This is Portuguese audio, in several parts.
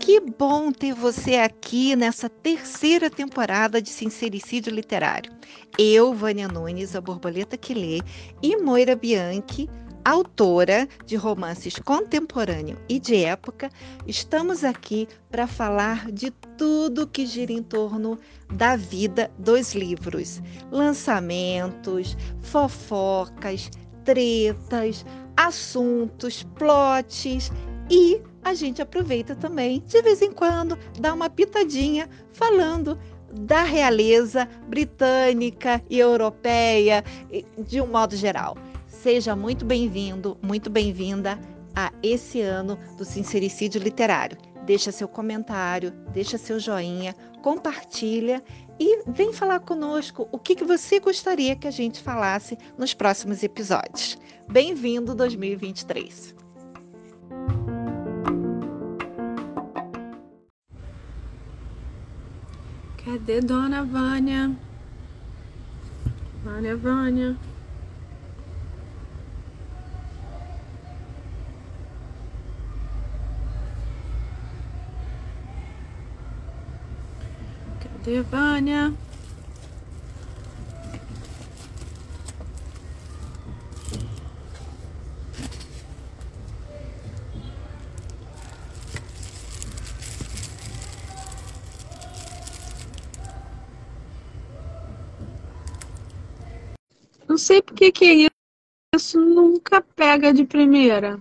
Que bom ter você aqui nessa terceira temporada de Sincericídio Literário. Eu, Vânia Nunes, a borboleta que lê, e Moira Bianchi, autora de romances contemporâneo e de época, estamos aqui para falar de tudo que gira em torno da vida dos livros, lançamentos, fofocas, tretas, assuntos, plots e a gente aproveita também, de vez em quando, dá uma pitadinha falando da realeza britânica e europeia de um modo geral. Seja muito bem-vindo, muito bem-vinda a esse ano do Sincericídio Literário. Deixa seu comentário, deixa seu joinha, compartilha e vem falar conosco o que, que você gostaria que a gente falasse nos próximos episódios. Bem-vindo 2023! Cadê Dona Vânia? Vânia, Vânia. Cadê? Não sei por que que isso nunca pega de primeira.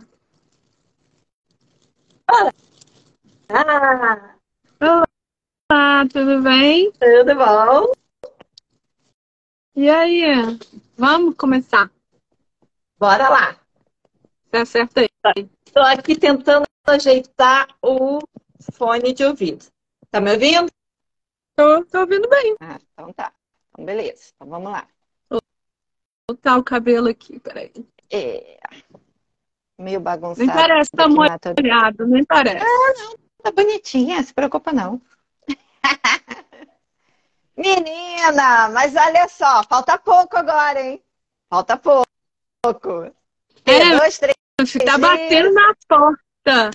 Ah, Olá, tudo bem? tudo bom? E aí? Vamos começar. Bora lá. Tá certo aí. Estou aqui tentando ajeitar o fone de ouvido. Tá me ouvindo? Tô, tô ouvindo bem. Ah, então tá. Então, beleza. Então vamos lá. Vou botar o cabelo aqui, peraí. É. Meio bagunçado. Nem parece tá molhado, nem parece. Tá bonitinha, se preocupa não. Menina, mas olha só, falta pouco agora, hein? Falta pouco. É. Dois, três. Tá batendo na porta.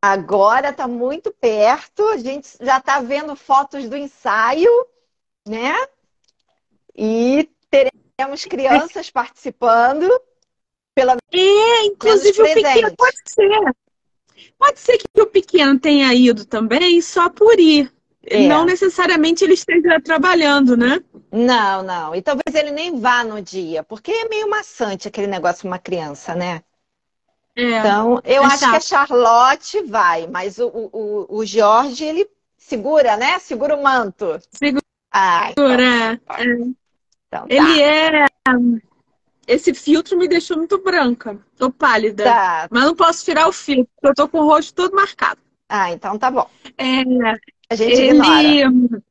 Agora tá muito perto, a gente já tá vendo fotos do ensaio, né? E teremos crianças participando. É, inclusive o pequeno pode ser. Pode ser que o pequeno tenha ido também só por ir. É. Não necessariamente ele esteja trabalhando, né? Não, não. E talvez ele nem vá no dia, porque é meio maçante aquele negócio com uma criança, né? É. Então, eu é acho que a chato. Charlotte vai, mas o, o, o- Jorge, ele segura, né? Segura o manto. Segura, Ah, então, é. então tá. Ele é. Esse filtro me deixou muito branca. Tô pálida. Tá. Mas não posso tirar o filtro, porque eu tô com o rosto todo marcado. Ah, então tá bom. É, A gente ignora. ele,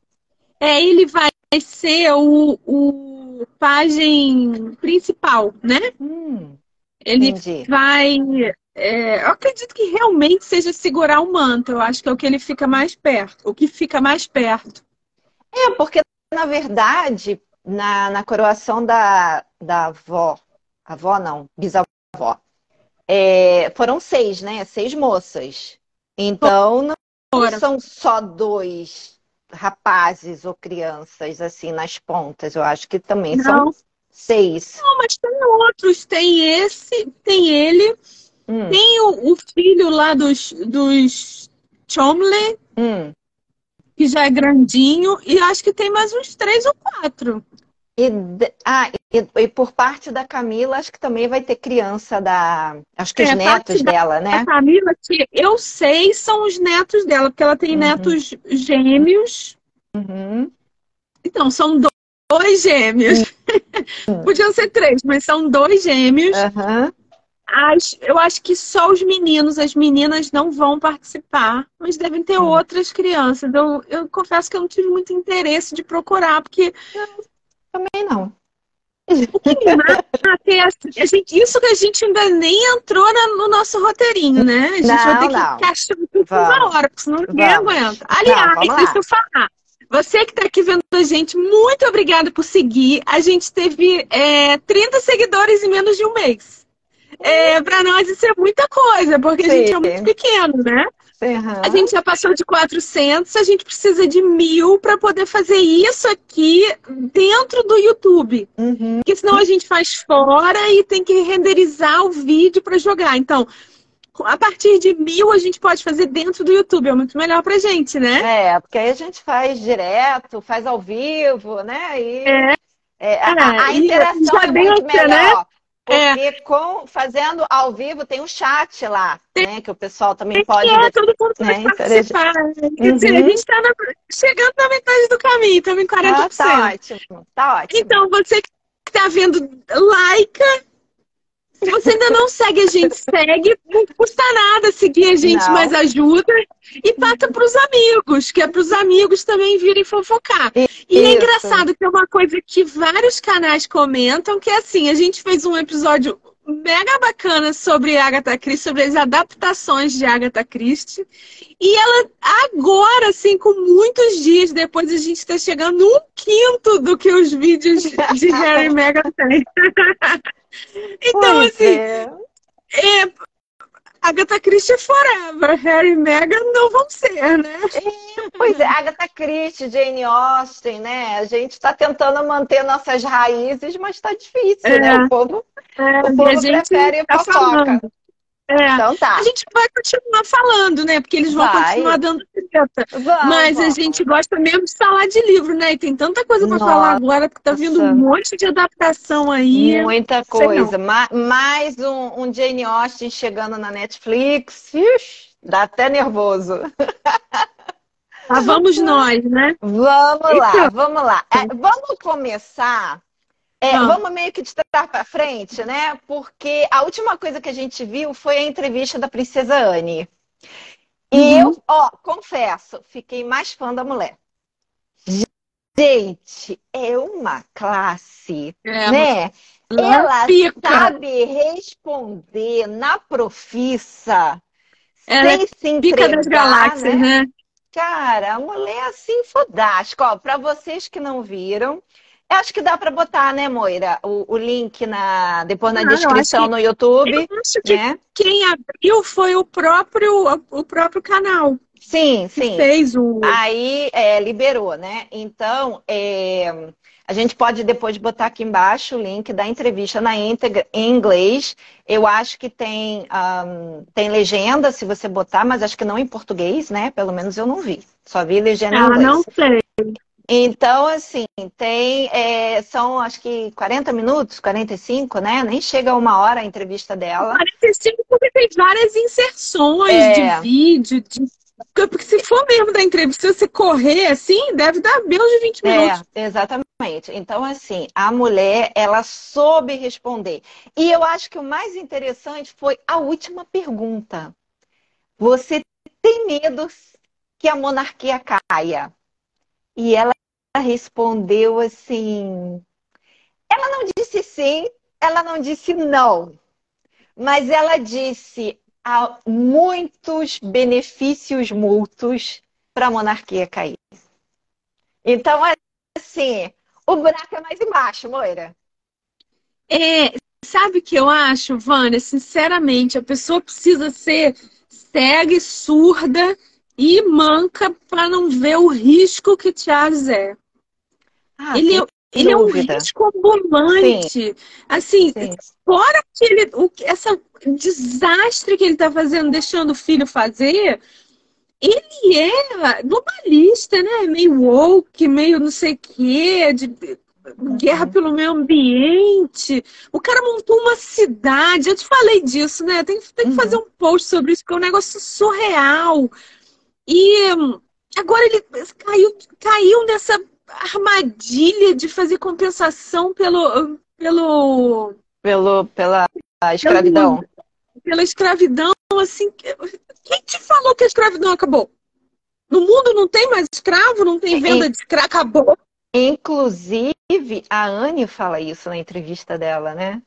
é, ele vai ser o, o pajem principal, né? Hum, Ele entendi. vai. é, eu acredito que realmente seja segurar o manto. Eu acho que é o que ele fica mais perto. O que fica mais perto. É, porque, na verdade, na, na coroação da, da avó, avó não, bisavó, é, foram seis, né? Seis moças. Então, não Ora. são só dois rapazes ou crianças, assim, nas pontas. Eu acho que também Não. são seis. Não, mas tem outros. Tem esse, tem ele, Hum, tem o, o filho lá dos, dos Chomley, hum. que já é grandinho, e acho que tem mais uns três ou quatro. E, ah, e, e por parte da Camila, acho que também vai ter criança da. Acho que os É, netos parte da- dela, né? A Camila, que eu sei, são os netos dela, porque ela tem Uhum. netos gêmeos. Uhum. Então, são do- dois gêmeos. Podiam ser três, mas são dois gêmeos. As- eu acho que só os meninos, as meninas não vão participar, mas devem ter Hum. outras crianças. Eu, eu confesso que eu não tive muito interesse de procurar, porque Também não. é assim, a gente- isso que a gente ainda nem entrou no nosso roteirinho, né? A gente Não, vai ter que não. encaixar tudo Vamos. uma hora, porque senão ninguém Vamos. aguenta. Aliás, lá. deixa eu falar. Você que está aqui vendo a gente, muito obrigada por seguir. A gente teve é, 30 seguidores em menos de um mês. É, para nós isso é muita coisa, porque Sim. a gente é muito pequeno, né? Uhum. A gente já passou de 400, a gente precisa de mil para poder fazer isso aqui dentro do YouTube. Uhum. Porque senão a gente faz fora e tem que renderizar o vídeo para jogar. Então, a partir de mil a gente pode fazer dentro do YouTube. É muito melhor pra gente, né? É, porque aí a gente faz direto, faz ao vivo, né? E, é. é a, a, é, interação é muito melhor. Né? Porque é. com, fazendo ao vivo tem um chat lá, tem, né? Que o pessoal também pode. É, todo mundo né, pode participar. Quer dizer, a uhum. gente está chegando na metade do caminho, estamos em 40%. Ah, tá ótimo, tá ótimo. Então, você que está vendo, like. Se você ainda não segue a gente, segue. Não custa nada seguir a gente, não. mas ajuda. E passa para os amigos, que é para os amigos também virem fofocar. E é engraçado que é uma coisa que vários canais comentam, que é assim, a gente fez um episódio mega bacana sobre Agatha Christie, sobre as adaptações de Agatha Christie. E ela agora, assim, com muitos dias depois, a gente está chegando um quinto do que os vídeos de Harry Meghan têm. então, pois assim, é. É, Agatha Christie forever, Harry e Meghan não vão ser, né? É, pois é, Agatha Christie, Jane Austen, né? A gente está tentando manter nossas raízes, mas está difícil, né? é. né? O povo, é, o povo prefere tá fofoca. Falando. É. Então tá. A gente vai continuar falando, né? Porque eles vão vai. continuar dando treta. Mas vamos. a gente gosta mesmo de falar de livro, né? E tem tanta coisa para falar agora, porque tá vindo um monte de adaptação aí. Muita coisa. mais um, um, Jane Austen chegando na Netflix. Ixi, dá até nervoso. Lá vamos nós, né? Vamos lá, vamos lá. É, vamos começar é, vamos meio que de trás para frente, né? Porque a última coisa que a gente viu foi a entrevista da princesa Anne. E uhum. eu, ó, confesso, fiquei mais fã da mulher. Gente, é uma classe, é, né? Ela pica. sabe responder na profissa, ela sem é se entregar, das galáxias, né? né? Cara, a mulher é assim fodástica. Ó, para vocês que não viram, eu acho que dá para botar, né, Moira, o, o link na, depois na descrição no YouTube. Eu acho que né? quem abriu foi o próprio, o próprio canal. Sim, sim. Fez o. Aí é, liberou, né? Então, é, a gente pode depois botar aqui embaixo o link da entrevista na íntegra em inglês. Eu acho que tem, um, tem legenda se você botar, mas acho que não em português, né? Pelo menos eu não vi. Só vi legenda ah, em inglês. não sei. Então, assim, tem. É, são acho que 40 minutos, 45, né? Nem chega a uma hora a entrevista dela. 45 porque tem várias inserções é. de vídeo, de... Porque se for mesmo da entrevista, você correr assim, deve dar menos de 20 é, minutos. É, exatamente. Então, assim, a mulher, ela soube responder. E eu acho que o mais interessante foi a última pergunta. Você tem medo que a monarquia caia? E ela respondeu assim. Ela não disse sim, ela não disse não. Mas ela disse há muitos benefícios mútuos para a monarquia cair. Então, assim, o buraco é mais embaixo, Moira. É, sabe o que eu acho, Vânia? Sinceramente, a pessoa precisa ser cega e surda e manca para não ver o risco que Charles é. Ah, ele, é, ele é um risco ambulante. Sim. Assim, Sim. fora que ele, o, essa desastre que ele está fazendo, deixando o filho fazer, ele é globalista, né? Meio woke, meio não sei o quê, de guerra uhum. pelo meio ambiente. O cara montou uma cidade. Eu te falei disso, né? Tem, tem que uhum. fazer um post sobre isso, porque é um negócio surreal. E hum, agora ele caiu, caiu nessa armadilha de fazer compensação pelo. pelo, pelo pela escravidão. Pelo, pela escravidão, assim. Quem te falou que a escravidão acabou? No mundo não tem mais escravo, não tem venda de escravo, acabou. Inclusive, a Anne fala isso na entrevista dela, né?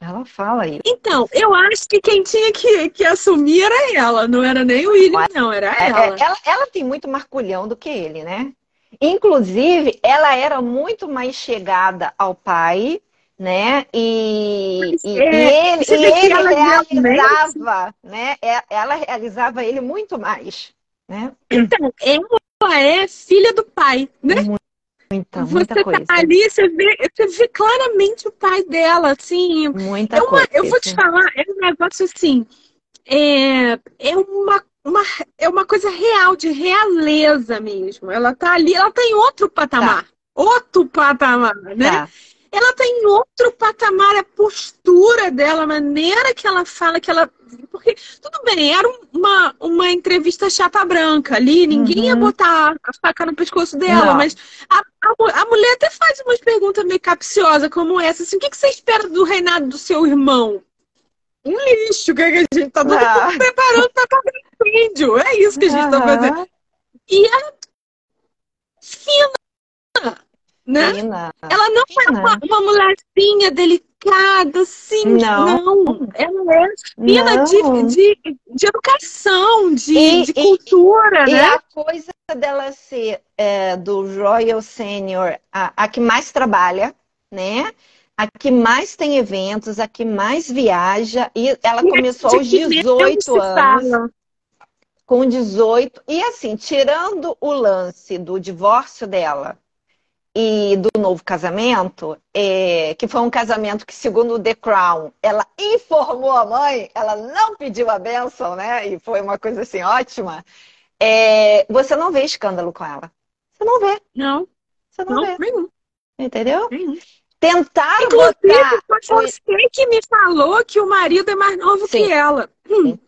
Ela fala isso. Então, eu acho que quem tinha que, que assumir era ela, não era nem o William, não, era é, ela. É, ela. Ela tem muito marculhão do que ele, né? Inclusive, ela era muito mais chegada ao pai né? E, e, É, e ele, você e ele realizava, né? É- Ela realizava ele muito mais, né? Então, ela é filha do pai, né? Muita, você muita tá coisa. ali, você vê, você vê claramente o pai dela, assim. Muita É uma- coisa. eu vou te falar, é um negócio assim, é, é uma, uma, é uma coisa real, de realeza mesmo. Ela tá ali, ela tá em outro patamar. Outro patamar, né? Tá. ela tá em outro patamar, a postura dela, a maneira que ela fala, que ela. Porque, tudo bem, era um- uma, uma entrevista chapa branca ali, ninguém ia Uhum. botar a faca no pescoço dela, Não. mas a, a, a mulher até faz umas perguntas meio capciosas como essa, assim, o que, que você espera do reinado do seu irmão? Um lixo, que a gente tá todo Ah. preparando pra pagar incêndio. É isso que a gente tá fazendo. E ela fina, né? Fina. Ela não é Fina. uma, uma mulherzinha delicada, assim. Não. Não. Ela é fina de, Não. de, de educação, de, E- de e- cultura, E né? a coisa dela ser é, do Royal Senior a, a que mais trabalha, né? A que mais tem eventos, a que mais viaja. E ela começou aos De que menos 18 se anos. fala. Com 18. E assim, tirando o lance do divórcio dela e do novo casamento, é, que foi um casamento que, segundo o The Crown, ela informou a mãe, ela não pediu a bênção, né? E foi uma coisa assim ótima. É, você não vê escândalo com ela. Você não vê, Não, você não, não, vê, nenhum. entendeu? nenhum. Tentaram Inclusive, botar. foi você que me falou que o marido é mais novo Sim. que ela. Hum,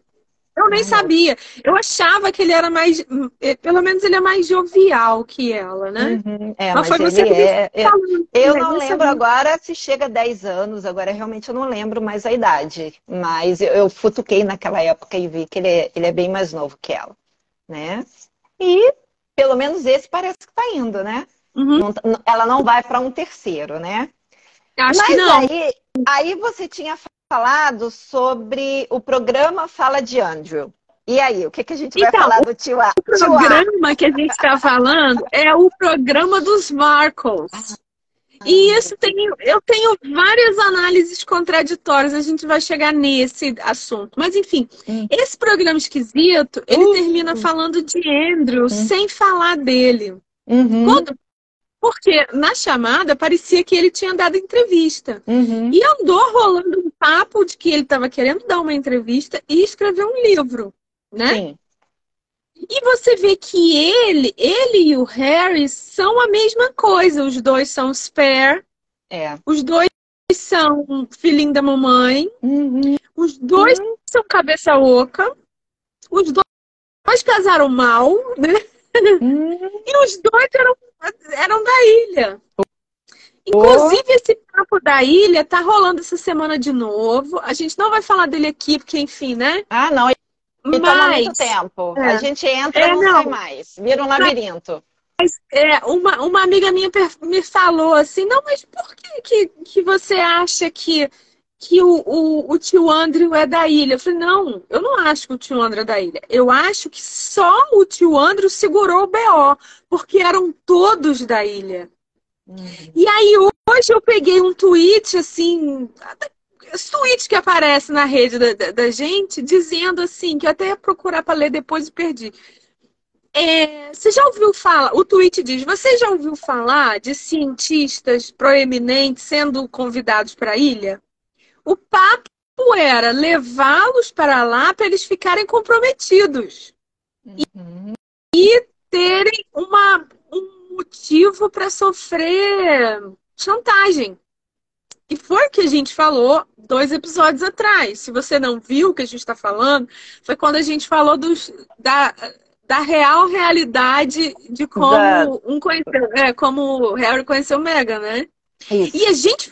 eu nem novo. sabia. Eu achava que ele era mais. hum, eh, Pelo menos ele é mais jovial que ela, né? Uhum, é, Mas mas foi você que é, é- Falando, Eu não lembro sabia. agora se chega a 10 anos, agora realmente eu não lembro mais a idade. Mas eu, eu futuquei naquela época e vi que ele é, ele é bem mais novo que ela, né? E pelo menos esse parece que tá indo, né? Uhum. Não- ela não vai para um terceiro, né? Acho Mas que não. aí, aí você tinha falado sobre o programa Fala de Andrew. E aí, o que, que a gente vai Então, falar do tio A? O A. programa que a gente está falando é o programa dos Marcos. E isso tem, eu tenho várias análises contraditórias, a gente vai chegar nesse assunto. Mas enfim, Hum. esse programa esquisito, ele Uh. termina falando de Andrew Hum. sem falar dele. Uhum, Quando- porque na chamada parecia que ele tinha dado entrevista. uhum. E andou rolando um papo de que ele estava querendo dar uma entrevista e escrever um livro, né? Sim. E você vê que ele, ele e o Harry são a mesma coisa. Os dois são spare, É. os dois são filhinho da mamãe, Uhum. os dois são cabeça oca, os dois casaram mal, né? Uhum. E os dois eram, eram da ilha. Inclusive, esse papo da ilha tá rolando essa semana de novo. A gente não vai falar dele aqui, porque, enfim, né? Ah, não, E toma muito Mas tempo. é. A gente entra, É, não, não. sai mais. Vira um labirinto. é, uma, uma amiga minha me falou assim, não, mas por que, que, que você acha que, que o, o, o tio Andrew é da ilha? Eu falei, não, eu não acho que o tio Andrew é da ilha. Eu acho que só o tio Andrew segurou o BO, porque eram todos da ilha. Uhum. E aí hoje eu peguei um tweet assim, esse tweet que aparece na rede da, da- da gente, dizendo assim, que eu até ia procurar para ler depois e perdi. É, você já ouviu falar? O tweet diz: Você já ouviu falar de cientistas proeminentes sendo convidados para a ilha? O papo era levá-los para lá para eles ficarem comprometidos Uhum. terem uma, um motivo para sofrer chantagem. E foi o que a gente falou dois episódios atrás. Se você não viu o que a gente está falando, foi quando a gente falou dos, da, da real realidade de como Da- um conheceu, é, como o Harry conheceu Meghan, né? Isso. E a gente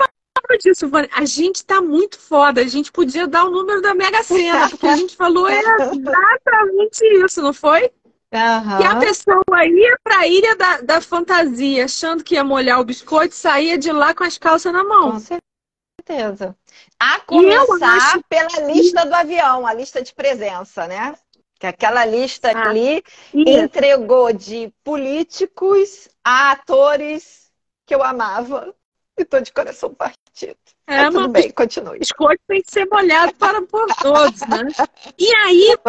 falou disso, Vânia. A gente tá muito foda. A gente podia dar o número da Mega Sena, porque a gente falou exatamente isso, não foi? Aham. Que a pessoa ia pra ilha da, da fantasia, achando que ia molhar o biscoito, saía de lá com as calças na mão. Com certeza. A E começar acho- pela lista do avião, a lista de presença, né? Que aquela lista Ah. ali E, entregou de políticos a atores que eu amava. E tô de coração partido. Divertido. É, Mas tudo bem, continue. Biscoito tem que ser molhado para por todos, né? E aí.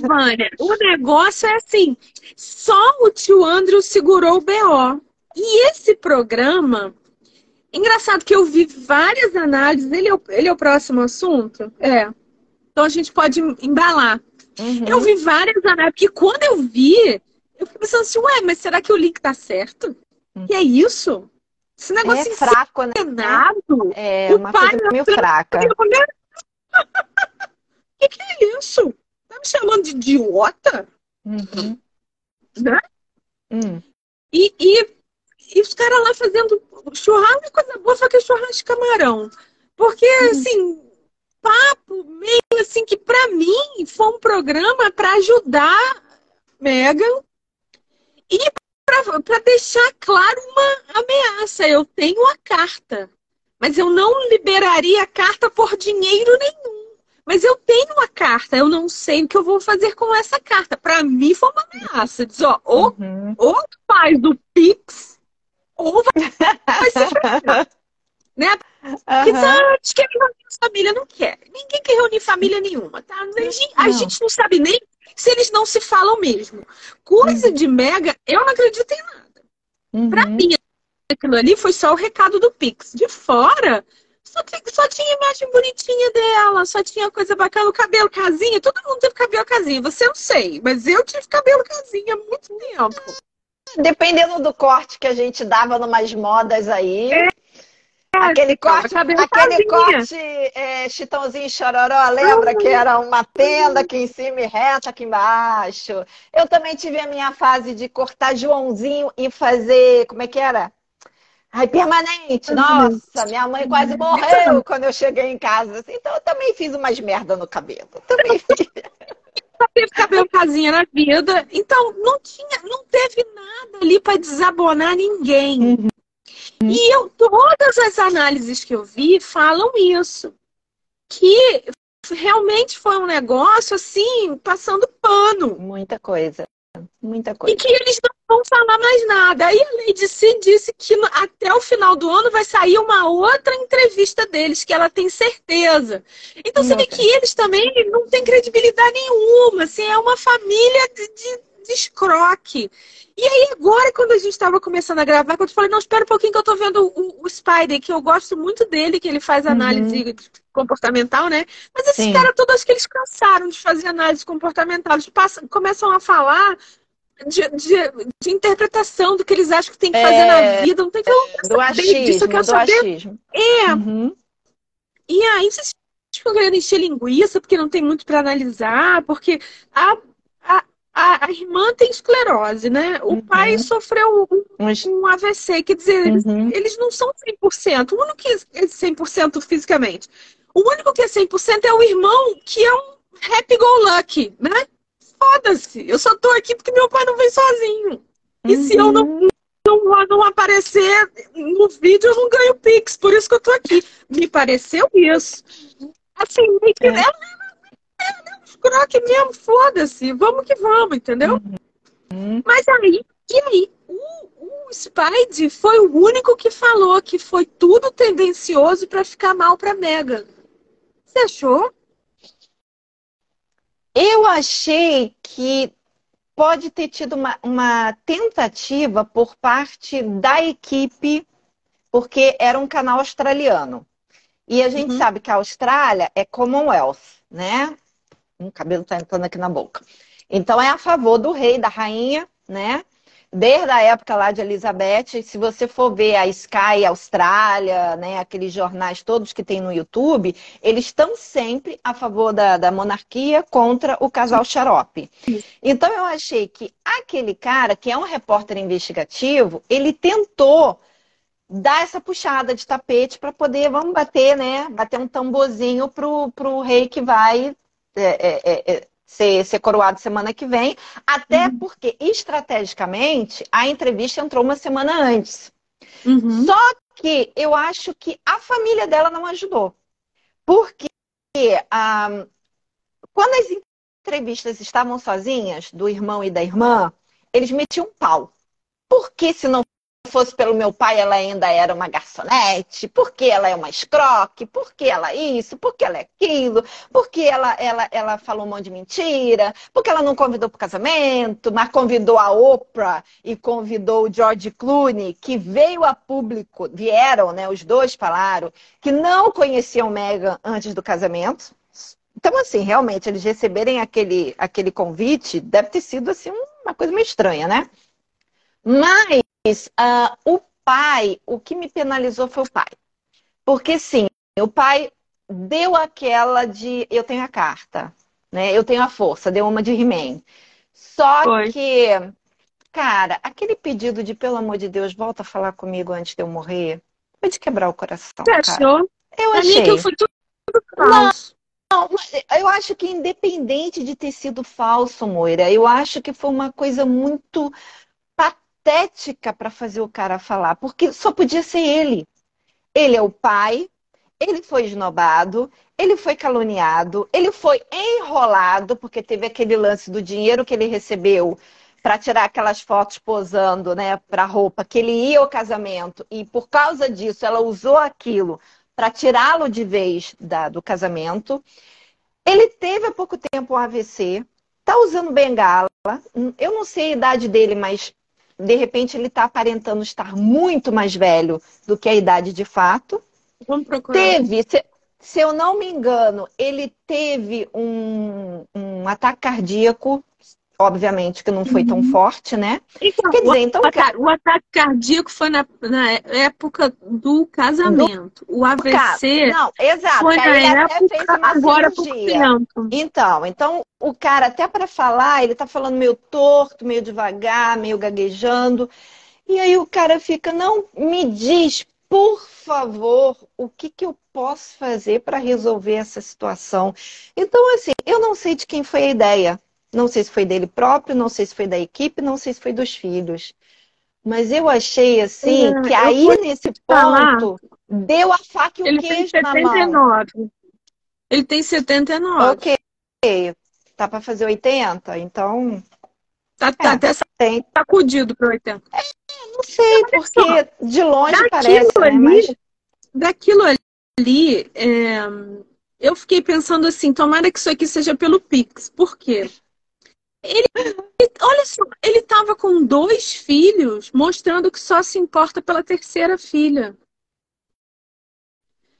Vânia, o negócio é assim: só o tio Andrew segurou o BO. E esse programa, engraçado que eu vi várias análises. Ele é o, ele é o próximo assunto? É. Então a gente pode embalar. Uhum. Eu vi várias análises, porque quando eu vi, eu fiquei pensando assim, ué, mas será que o link tá certo? Uhum. E é isso? Esse negócio é fraco, né? É, uma coisa meio fraca. O que, que, é isso? Tá me chamando de idiota? Uhum. Né? Hum. E, e, e, os caras lá fazendo churrasco, coisa boa, só que é churrasco de camarão. Porque, uhum. assim, papo meio assim que para mim foi um programa para ajudar Megan e para deixar claro uma ameaça. Eu tenho a carta, mas eu não liberaria a carta por dinheiro nenhum. Mas eu tenho a carta, eu não sei o que eu vou fazer com essa carta. Para mim foi uma ameaça. Diz, ó, ou, uhum. ou faz do Pix, ou vai, vai ser né? Porque uhum. a gente quer reunir família, não quer. Ninguém quer reunir família nenhuma, tá? A gente, a gente não sabe nem se eles não se falam mesmo. Coisa uhum. de mega, eu não acredito em nada. Uhum. Pra mim, aquilo ali foi só o recado do Pix. De fora, só, tinha, só tinha imagem bonitinha dela, só tinha coisa bacana, o cabelo casinha. Todo mundo teve cabelo casinha. Você não sei, mas eu tive cabelo casinha há muito tempo. Dependendo do corte que a gente dava numas modas aí. É. Aquele corte, aquele corte é, chitãozinho chororó, lembra que era uma tenda aqui em cima e reta aqui embaixo? Eu também tive a minha fase de cortar Joãozinho e fazer, como é que era? Ai, permanente. Nossa, minha mãe quase morreu quando eu cheguei em casa. Então eu também fiz umas merda no cabelo. Também fiz. Só teve cabelo casinha na vida. Então não tinha, não teve nada ali para desabonar ninguém. Uhum. E eu, todas as análises que eu vi falam isso. Que realmente foi um negócio assim, passando pano. Muita coisa. Muita coisa. E que eles não vão falar mais nada. Aí a Lady C disse que até o final do ano vai sair uma outra entrevista deles, que ela tem certeza. Então você vê que eles também não têm credibilidade nenhuma. Assim, é uma família de, de, de escroque. E aí, agora, quando a gente estava começando a gravar, quando eu falei, não, espera um pouquinho que eu tô vendo o, o Spider, que eu gosto muito dele, que ele faz análise uhum. comportamental, né? Mas esses caras todos, acho que eles cansaram de fazer análise comportamental. Eles passam, começam a falar de, de, de, interpretação do que eles acham que tem que fazer é, na vida. Não tem que é, do achismo, disso, eu quero saber. Achismo. É. Uhum. E aí vocês ficam querendo encher linguiça porque não tem muito para analisar, porque a a, a, irmã tem esclerose, né? O uhum. pai sofreu um, um, AVC, quer dizer, eles, uhum. eles não são 100%. O único que é 100% fisicamente. O único que é 100% é o irmão, que é um happy go lucky, né? Foda-se. Eu só tô aqui porque meu pai não vem sozinho. E se eu não, uhum. não, não aparecer no vídeo, eu não ganho Pix. Por isso que eu tô aqui. Me pareceu isso. Assim, meio que é. ela croque mesmo, foda-se, vamos que vamos, entendeu? Uhum. Mas aí, e aí? O, o Spide foi o único que falou que foi tudo tendencioso para ficar mal para Mega. Você achou? Eu achei que pode ter tido uma, uma tentativa por parte da equipe, porque era um canal australiano. E a gente uhum. sabe que a Austrália é Commonwealth, né? O cabelo está entrando aqui na boca. Então é a favor do rei, da rainha, né? Desde a época lá de Elizabeth, se você for ver a Sky Austrália, né, aqueles jornais todos que tem no YouTube, eles estão sempre a favor da, da monarquia contra o casal xarope. Então eu achei que aquele cara, que é um repórter investigativo, ele tentou dar essa puxada de tapete para poder, vamos bater, né? Bater um tamborzinho pro, pro rei que vai é, é, é, é, ser, ser coroado semana que vem, até uhum. porque, estrategicamente, a entrevista entrou uma semana antes. Uhum. Só que eu acho que a família dela não ajudou. Porque ah, quando as entrevistas estavam sozinhas, do irmão e da irmã, eles metiam pau. Porque se não fosse pelo meu pai, ela ainda era uma garçonete, porque ela é uma escroque, porque ela é isso, porque ela é aquilo, porque ela, ela, ela falou um monte de mentira, porque ela não convidou para o casamento, mas convidou a Oprah e convidou o George Clooney, que veio a público, vieram, né? Os dois falaram que não conheciam Meghan antes do casamento. Então, assim, realmente, eles receberem aquele, aquele convite deve ter sido assim uma coisa meio estranha, né? Mas uh, o pai, o que me penalizou foi o pai. Porque sim, o pai deu aquela de eu tenho a carta, né? Eu tenho a força, deu uma de He-Man. Só foi. que, cara, aquele pedido de pelo amor de Deus, volta a falar comigo antes de eu morrer, foi de quebrar o coração. Você achou? Eu achei. que foi tudo falso. Não, eu acho que independente de ter sido falso, Moira, eu acho que foi uma coisa muito patética para fazer o cara falar, porque só podia ser ele. Ele é o pai, ele foi esnobado, ele foi caluniado, ele foi enrolado, porque teve aquele lance do dinheiro que ele recebeu para tirar aquelas fotos posando, né, para roupa, que ele ia ao casamento e por causa disso ela usou aquilo para tirá-lo de vez da, do casamento. Ele teve há pouco tempo um AVC, tá usando bengala. Eu não sei a idade dele, mas de repente ele está aparentando estar muito mais velho do que a idade de fato. Vamos procurar. Teve, se, se eu não me engano, ele teve um, um ataque cardíaco obviamente que não foi tão uhum. forte, né? Então, Quer dizer, então. O ataque, o ataque cardíaco foi na, na, época do casamento. Do... O AVC. Não, exato. Foi na época, agora por tempo. Então, então, o cara, até para falar, ele tá falando meio torto, meio devagar, meio gaguejando. E aí o cara fica, não, me diz, por favor, o que, que eu posso fazer para resolver essa situação? Então, assim, eu não sei de quem foi a ideia. Não sei se foi dele próprio, não sei se foi da equipe, não sei se foi dos filhos. Mas eu achei assim é, que aí nesse ponto deu a faca e o ele queijo tem 79. na mão. Ele tem 79. Ok. Tá para fazer 80, então. Tá, tá é, até tem. sacudido para 80. É, não sei, porque de longe parece. Né, ali, né? Mas... Daquilo ali, é, eu fiquei pensando assim: tomara que isso aqui seja pelo Pix. Por quê? Ele, olha só, ele estava com dois filhos, mostrando que só se importa pela terceira filha.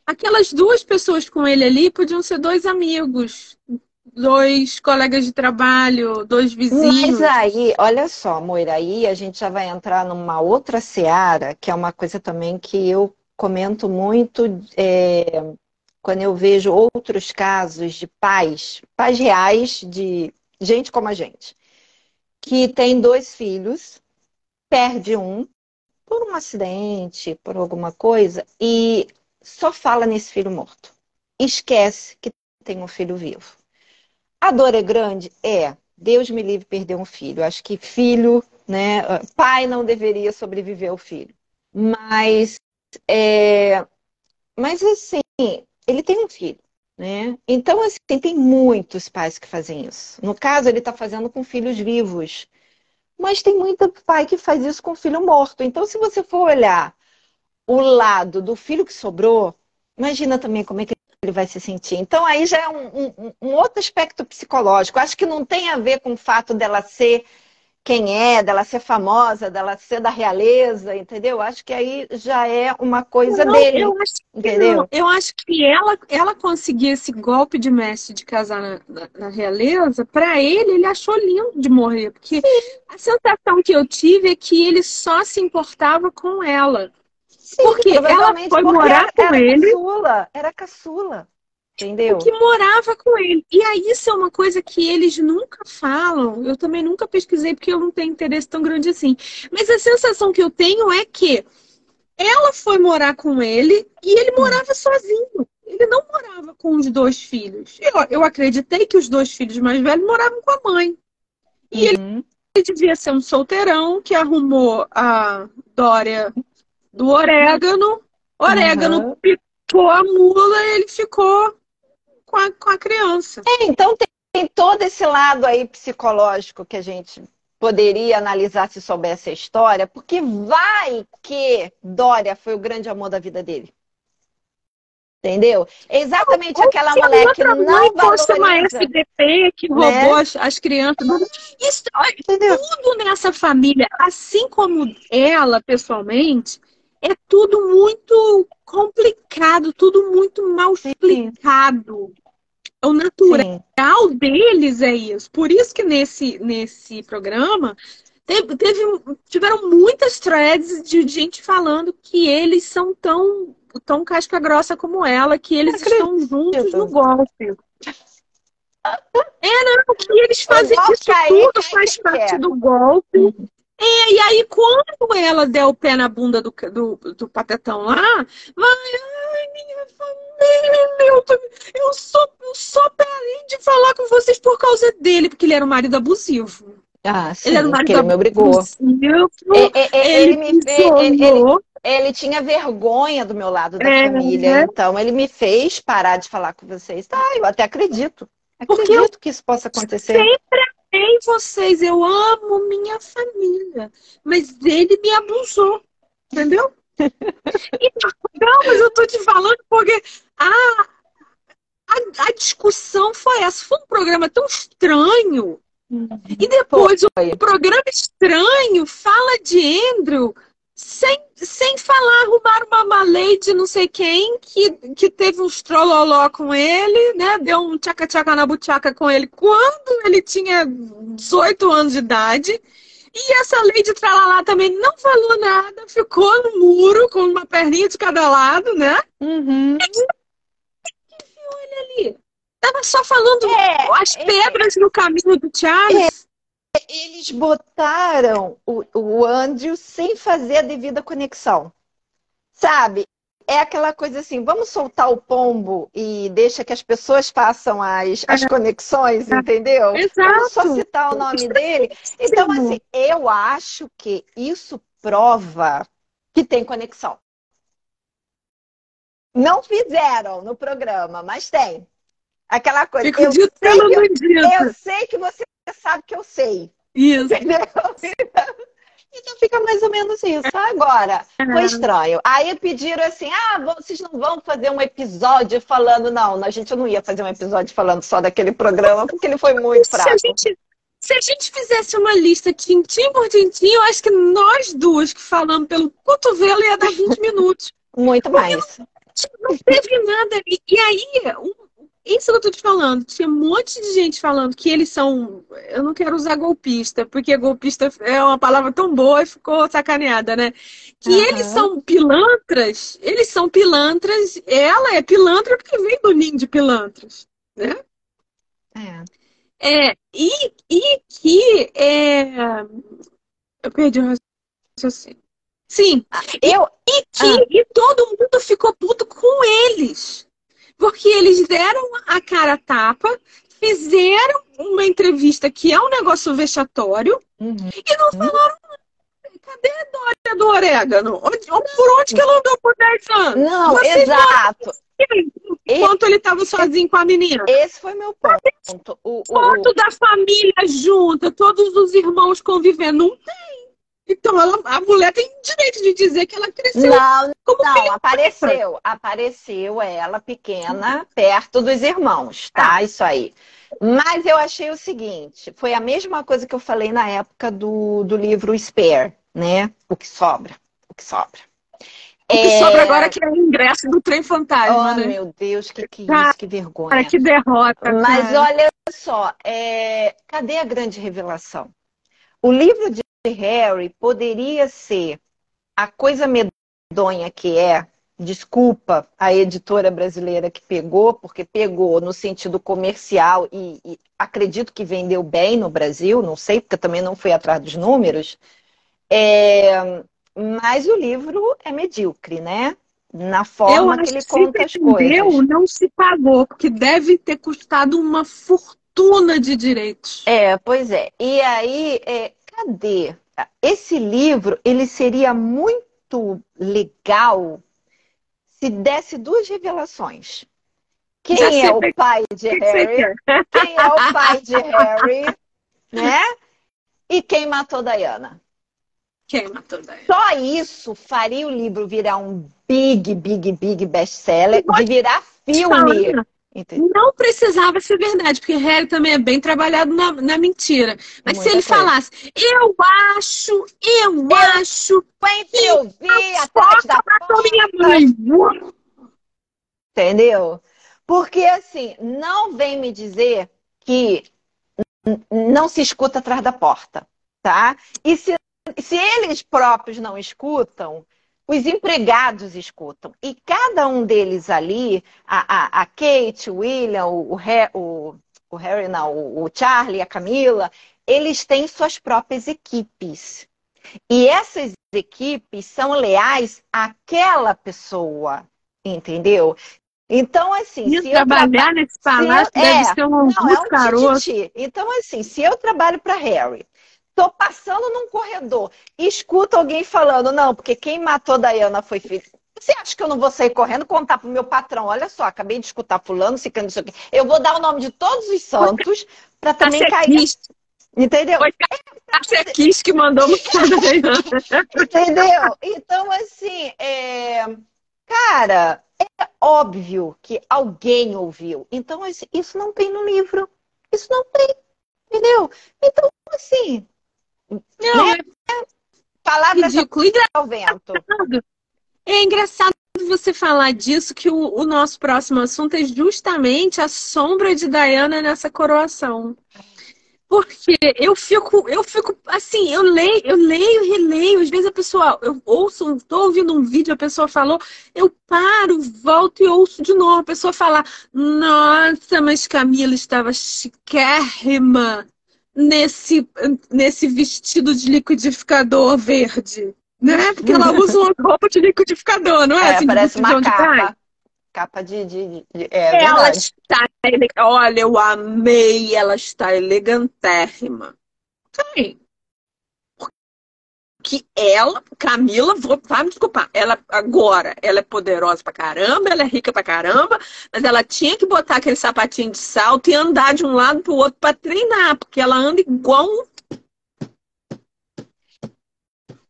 Aquelas duas pessoas com ele ali podiam ser dois amigos, dois colegas de trabalho, dois vizinhos. Mas aí, olha só, Moira, aí a gente já vai entrar numa outra seara, que é uma coisa também que eu comento muito é, quando eu vejo outros casos de pais, pais reais de gente como a gente, que tem dois filhos, perde um por um acidente, por alguma coisa, e só fala nesse filho morto. Esquece que tem um filho vivo. A dor é grande? É. Deus me livre perder um filho. Acho que filho, né? Pai não deveria sobreviver ao filho. Mas, é... mas assim, ele tem um filho. Né? Então, assim, tem muitos pais que fazem isso. No caso, ele está fazendo com filhos vivos. Mas tem muito pai que faz isso com filho morto. Então, se você for olhar o lado do filho que sobrou, imagina também como é que ele vai se sentir. Então, aí já é um, um, um outro aspecto psicológico. Acho que não tem a ver com o fato dela ser quem é, dela ser famosa, dela ser da realeza, entendeu? Acho que aí já é uma coisa não, dele. Eu acho, entendeu? Não. eu acho que ela, ela conseguir esse golpe de mestre de casar na, na, na realeza, para ele, ele achou lindo de morrer. Porque Sim. a sensação que eu tive é que ele só se importava com ela. Sim, porque ela foi morar com era ele. Caçula, era caçula. Entendeu? Que morava com ele. E aí, isso é uma coisa que eles nunca falam. Eu também nunca pesquisei porque eu não tenho interesse tão grande assim. Mas a sensação que eu tenho é que ela foi morar com ele e ele morava sozinho. Ele não morava com os dois filhos. Eu, eu acreditei que os dois filhos mais velhos moravam com a mãe. E uhum. ele, ele devia ser um solteirão que arrumou a Dória do orégano. Orégano uhum. picou a mula e ele ficou com a, com a criança. É, então tem, tem todo esse lado aí psicológico que a gente poderia analisar se soubesse a história, porque vai que Dória foi o grande amor da vida dele. Entendeu? Exatamente Ou aquela mulher que não mãe fosse uma valoriza. FDP que né? roubou as, as crianças. Isso, olha, Entendeu? tudo nessa família, assim como ela pessoalmente, é tudo muito complicado, tudo muito mal explicado. O natural Sim. deles é isso. Por isso que nesse, nesse programa teve, teve- tiveram muitas threads de gente falando que eles são tão, tão casca grossa como ela, que eles estão juntos no golpe. É, não, que eles fazem isso tudo, cai faz parte do golpe. É, e aí, quando ela der o pé na bunda do, do, do patetão lá, vai, ai, minha família, eu, tô- eu só, eu só parei de falar com vocês por causa dele, porque ele era um marido abusivo. Ah, sim, Ele era um porque marido ele me obrigou. abusivo. É, é, é, Ele, Ele, me fez, ele, ele, ele tinha vergonha do meu lado da É. família, então ele me fez parar de falar com vocês. Tá, eu até acredito. Porque Acredito que isso possa acontecer. Ei, vocês, eu amo minha família, mas ele me abusou, entendeu? Não, mas eu tô te falando porque a, a, a discussão foi essa. Foi um programa tão estranho. E depois o programa estranho fala de Andrew sem, sem falar, arrumaram uma malei de não sei quem que, que teve uns trololó com ele, né? Deu um tchaca-tchaca na buchaca com ele quando ele tinha 18 anos de idade. E essa lei de tralalá também não falou nada, ficou no muro com uma perninha de cada lado, né? Uhum. Ali. Tava só falando É, as é. pedras no caminho do Charles. Eles botaram o, o Andrew sem fazer a devida conexão. Sabe? É aquela coisa assim, vamos soltar o pombo e deixa que as pessoas façam as, as conexões, entendeu? Vamos só Exato. citar o nome dele. Então, assim, eu acho que isso prova que tem conexão. Não fizeram no programa, mas tem. Aquela coisa. Eu sei, que eu, eu sei que você sabe que eu sei. Isso. Entendeu? Então fica mais ou menos isso. Agora, foi estranho. Aí pediram assim: ah, vocês não vão fazer um episódio falando. Não, a gente não ia fazer um episódio falando só daquele programa, porque ele foi muito Se a, fraco. gente, se a gente fizesse uma lista tintim por tintim, eu acho que nós duas que falamos pelo cotovelo ia dar 20 minutos. Muito mais. Não teve nada. E, e aí, um- isso que eu tô te falando, tinha um monte de gente falando que eles são. Eu não quero usar golpista, porque golpista é uma palavra tão boa e ficou sacaneada, né? Que Aham. eles são pilantras, eles são pilantras, ela é pilantra porque vem do ninho de pilantras. É. É, e, e que é... Eu perdi o raciocínio. Sim, Eu, e que Ah. e todo mundo ficou puto com eles. Porque eles deram a cara tapa, fizeram uma entrevista que é um negócio vexatório Uhum. e não falaram nada. Cadê a Dória do orégano? Onde, por onde que ela andou por 10 anos? Não, Vocês exato. Enquanto ele estava sozinho com a menina. Esse foi meu ponto. O, o, Foto da família junta, todos os irmãos convivendo. Não tem. Então ela, a mulher tem direito de dizer que ela cresceu Não, como não, filha. apareceu. Apareceu ela pequena, perto dos irmãos, tá? Isso aí. Mas eu achei o seguinte: foi a mesma coisa que eu falei na época do, do livro Spare, né? O que sobra. O que sobra. O que sobra agora é que é o ingresso do trem fantasma, Oh, né? meu Deus, que que é Cara, isso, que vergonha. Cara, que derrota. Mas cara. olha só, é, cadê a grande revelação? O livro de Harry poderia ser a coisa medonha que é. Desculpa a editora brasileira que pegou, porque pegou no sentido comercial e, e acredito que vendeu bem no Brasil, não sei, porque eu também não fui atrás dos números. É, mas o livro é medíocre, né? Na Eu forma que ele que conta as se vendeu, coisas. não se pagou, porque deve ter custado uma fortuna de direitos. É, pois é. E aí, é, cadê? Esse livro, ele seria muito legal se desse duas revelações. Quem Já é o bem pai de que Harry? Quem é o pai de Harry? Né? E quem matou Diana? Quem matou Diana? Só isso faria o livro virar um big, big, big best-seller, de virar filme. Entendeu? Não precisava ser verdade, porque Harry também é bem trabalhado na, na mentira. Mas Muita se ele coisa. falasse, eu acho, eu, eu acho. Entre eu vi atrás da porta. minha mãe. Entendeu? Porque assim, não vem me dizer que não se escuta atrás da porta, tá? E se, se eles próprios não escutam, os empregados escutam. E cada um deles ali, a, a, a Kate, o William, o, o, o Harry, não, o, o Charlie, a Camila, eles têm suas próprias equipes. E essas equipes são leais àquela pessoa, entendeu? Então, assim. E se trabalhar nesse palácio eu, deve é, ser um não, é um caroço. Então, assim, se eu trabalho para Harry Tô passando num corredor e escuto alguém falando, não, porque quem matou Diana foi filho. Você acha que eu não vou sair correndo contar pro meu patrão? Olha só, acabei de escutar fulano, se isso aqui. Eu vou dar o nome de todos os santos para também cair. Entendeu? Foi a Kiss que mandou Entendeu? Então, assim, é... cara, é óbvio que alguém ouviu. Então, isso não tem no livro. Isso não tem. Entendeu? Então, assim, não, né? é palavras ridículo. ao vento. É engraçado você falar disso, que o, o, nosso próximo assunto é justamente a sombra de Diana nessa coroação. Porque eu fico, eu fico assim, eu leio, eu leio, releio, às vezes a pessoa, eu ouço, estou ouvindo um vídeo, a pessoa falou, eu paro, volto e ouço de novo, a pessoa falar, nossa, mas Camila estava chiquérrima nesse, nesse vestido de liquidificador verde, né? Porque ela usa uma roupa de liquidificador, não é? é assim, parece uma capa. Capa de. de, de é, ela verdade. está. Olha, eu amei, ela está elegantérrima. Sim que ela, Camila, vou, vai me desculpar, ela agora, ela é poderosa pra caramba, ela é rica pra caramba, mas ela tinha que botar aquele sapatinho de salto e andar de um lado pro outro para treinar, porque ela anda igual um...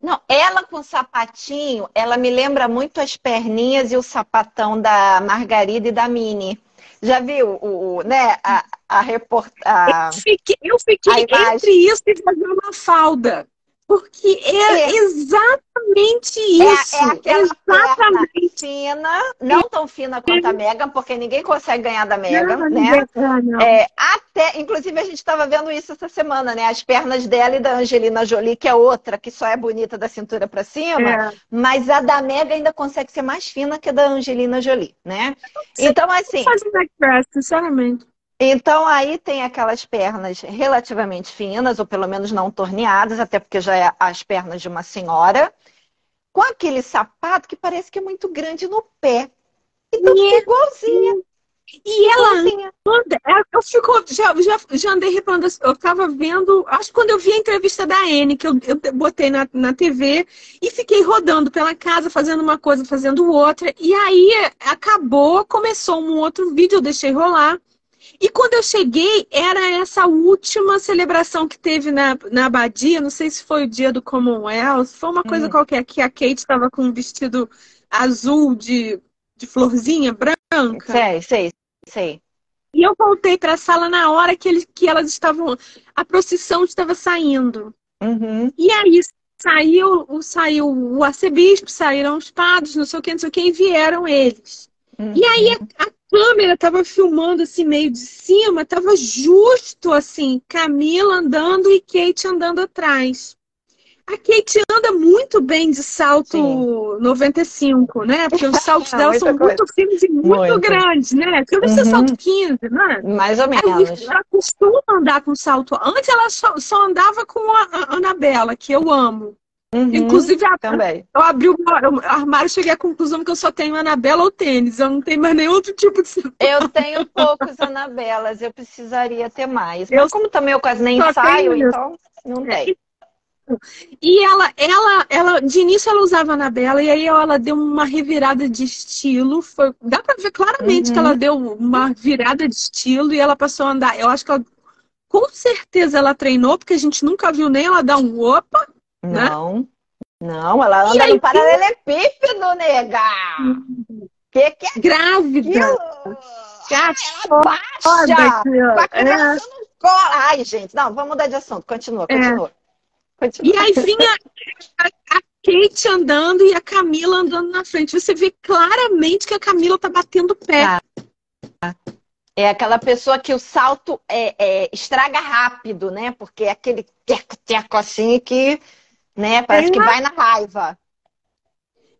Não, ela com sapatinho, ela me lembra muito as perninhas e o sapatão da Margarida e da Mini. Já viu o, o né, a, a reportagem? Eu fiquei, eu fiquei entre isso e fazer uma falda. Porque é, é. exatamente isso. É, é aquela exatamente. fina, não tão fina quanto a Megan, porque ninguém consegue ganhar da Megan, não, né? Não. É, até, inclusive, a gente estava vendo isso essa semana, né? As pernas dela e da Angelina Jolie, que é outra, que só é bonita da cintura para cima, é. mas a da Megan ainda consegue ser mais fina que a da Angelina Jolie, né? Então, assim. Fazer sinceramente. Então aí tem aquelas pernas relativamente finas, ou pelo menos não torneadas, até porque já é as pernas de uma senhora, com aquele sapato que parece que é muito grande no pé. Então fica igualzinha. E ela anda, eu fico, já, já, já andei reparando, eu tava vendo, acho que quando eu vi a entrevista da Anne, que eu, eu botei na, na TV, e fiquei rodando pela casa, fazendo uma coisa, fazendo outra, e aí acabou, começou um outro vídeo, eu deixei rolar, e quando eu cheguei, era essa última celebração que teve na, na abadia, não sei se foi o dia do Commonwealth, foi uma coisa hum. qualquer que a Kate estava com um vestido azul de, de florzinha branca. Sei, sei, sei. E eu voltei para a sala na hora que, eles, que elas estavam. A procissão estava saindo. Uhum. E aí saiu, saiu o arcebispo, saíram os padres, não sei o que, não sei o que, e vieram eles. Uhum. E aí a, a câmera tava filmando assim meio de cima, tava justo assim, Camila andando e Kate andando atrás. A Kate anda muito bem de salto Sim. 95, né? Porque os saltos dela são coisa. muito firmes e muito, muito. grandes, né? Eu vi uhum. salto 15, né? Mais ou menos. ela costuma andar com salto. Antes ela só, só andava com a, a Anabela, que eu amo. Uhum, Inclusive, a, também. eu abri o armário e cheguei à conclusão que eu só tenho Anabela ou tênis. Eu não tenho mais nenhum outro tipo de Eu tenho poucos Anabelas, eu precisaria ter mais. Mas eu, como também eu quase nem saio, então não é. tem. E ela, ela, ela, de início ela usava a Anabela e aí ela deu uma revirada de estilo. Foi, dá pra ver claramente uhum. que ela deu uma virada de estilo e ela passou a andar. Eu acho que ela com certeza ela treinou, porque a gente nunca viu nem ela dar um opa. Né? Não. Não, ela anda aí, no paralelepípedo, nega. Que que é Grávida. aquilo? Ela baixa. Olha, Vai é. cola. Ai, gente, não, vamos mudar de assunto. Continua, É. continua. Continua. E aí vinha a, a Kate andando e a Camila andando na frente. Você vê claramente que a Camila tá batendo pé. Tá. É aquela pessoa que o salto é, é, estraga rápido, né? Porque é aquele teco-teco assim que, né, parece É. que vai na raiva.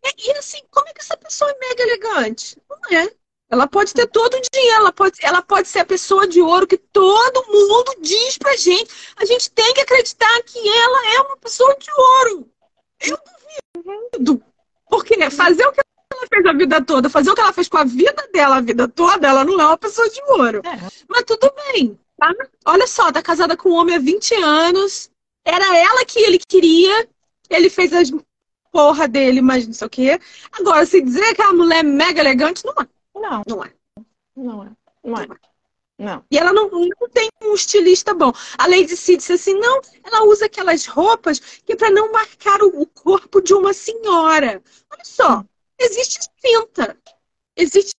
E, e assim, como é que essa pessoa é mega elegante? Não é. Ela pode ter todo o dinheiro, ela pode, ela pode ser a pessoa de ouro que todo mundo diz pra gente. A gente tem que acreditar que ela é uma pessoa de ouro. Eu duvido. Porque fazer o que ela fez a vida toda, fazer o que ela fez com a vida dela a vida toda, ela não é uma pessoa de ouro. É. Mas tudo bem, tá? Olha só, tá casada com um homem há 20 anos. Era ela que ele queria. Ele fez as porra dele, mas não sei o quê. Agora, se dizer que a mulher é mega elegante, não é. Não, Não é. não é. Não é. Não. E ela não, não tem um estilista bom. A Lady C disse assim: não, ela usa aquelas roupas que é para não marcar o, o corpo de uma senhora. Olha só, existe cinta, existe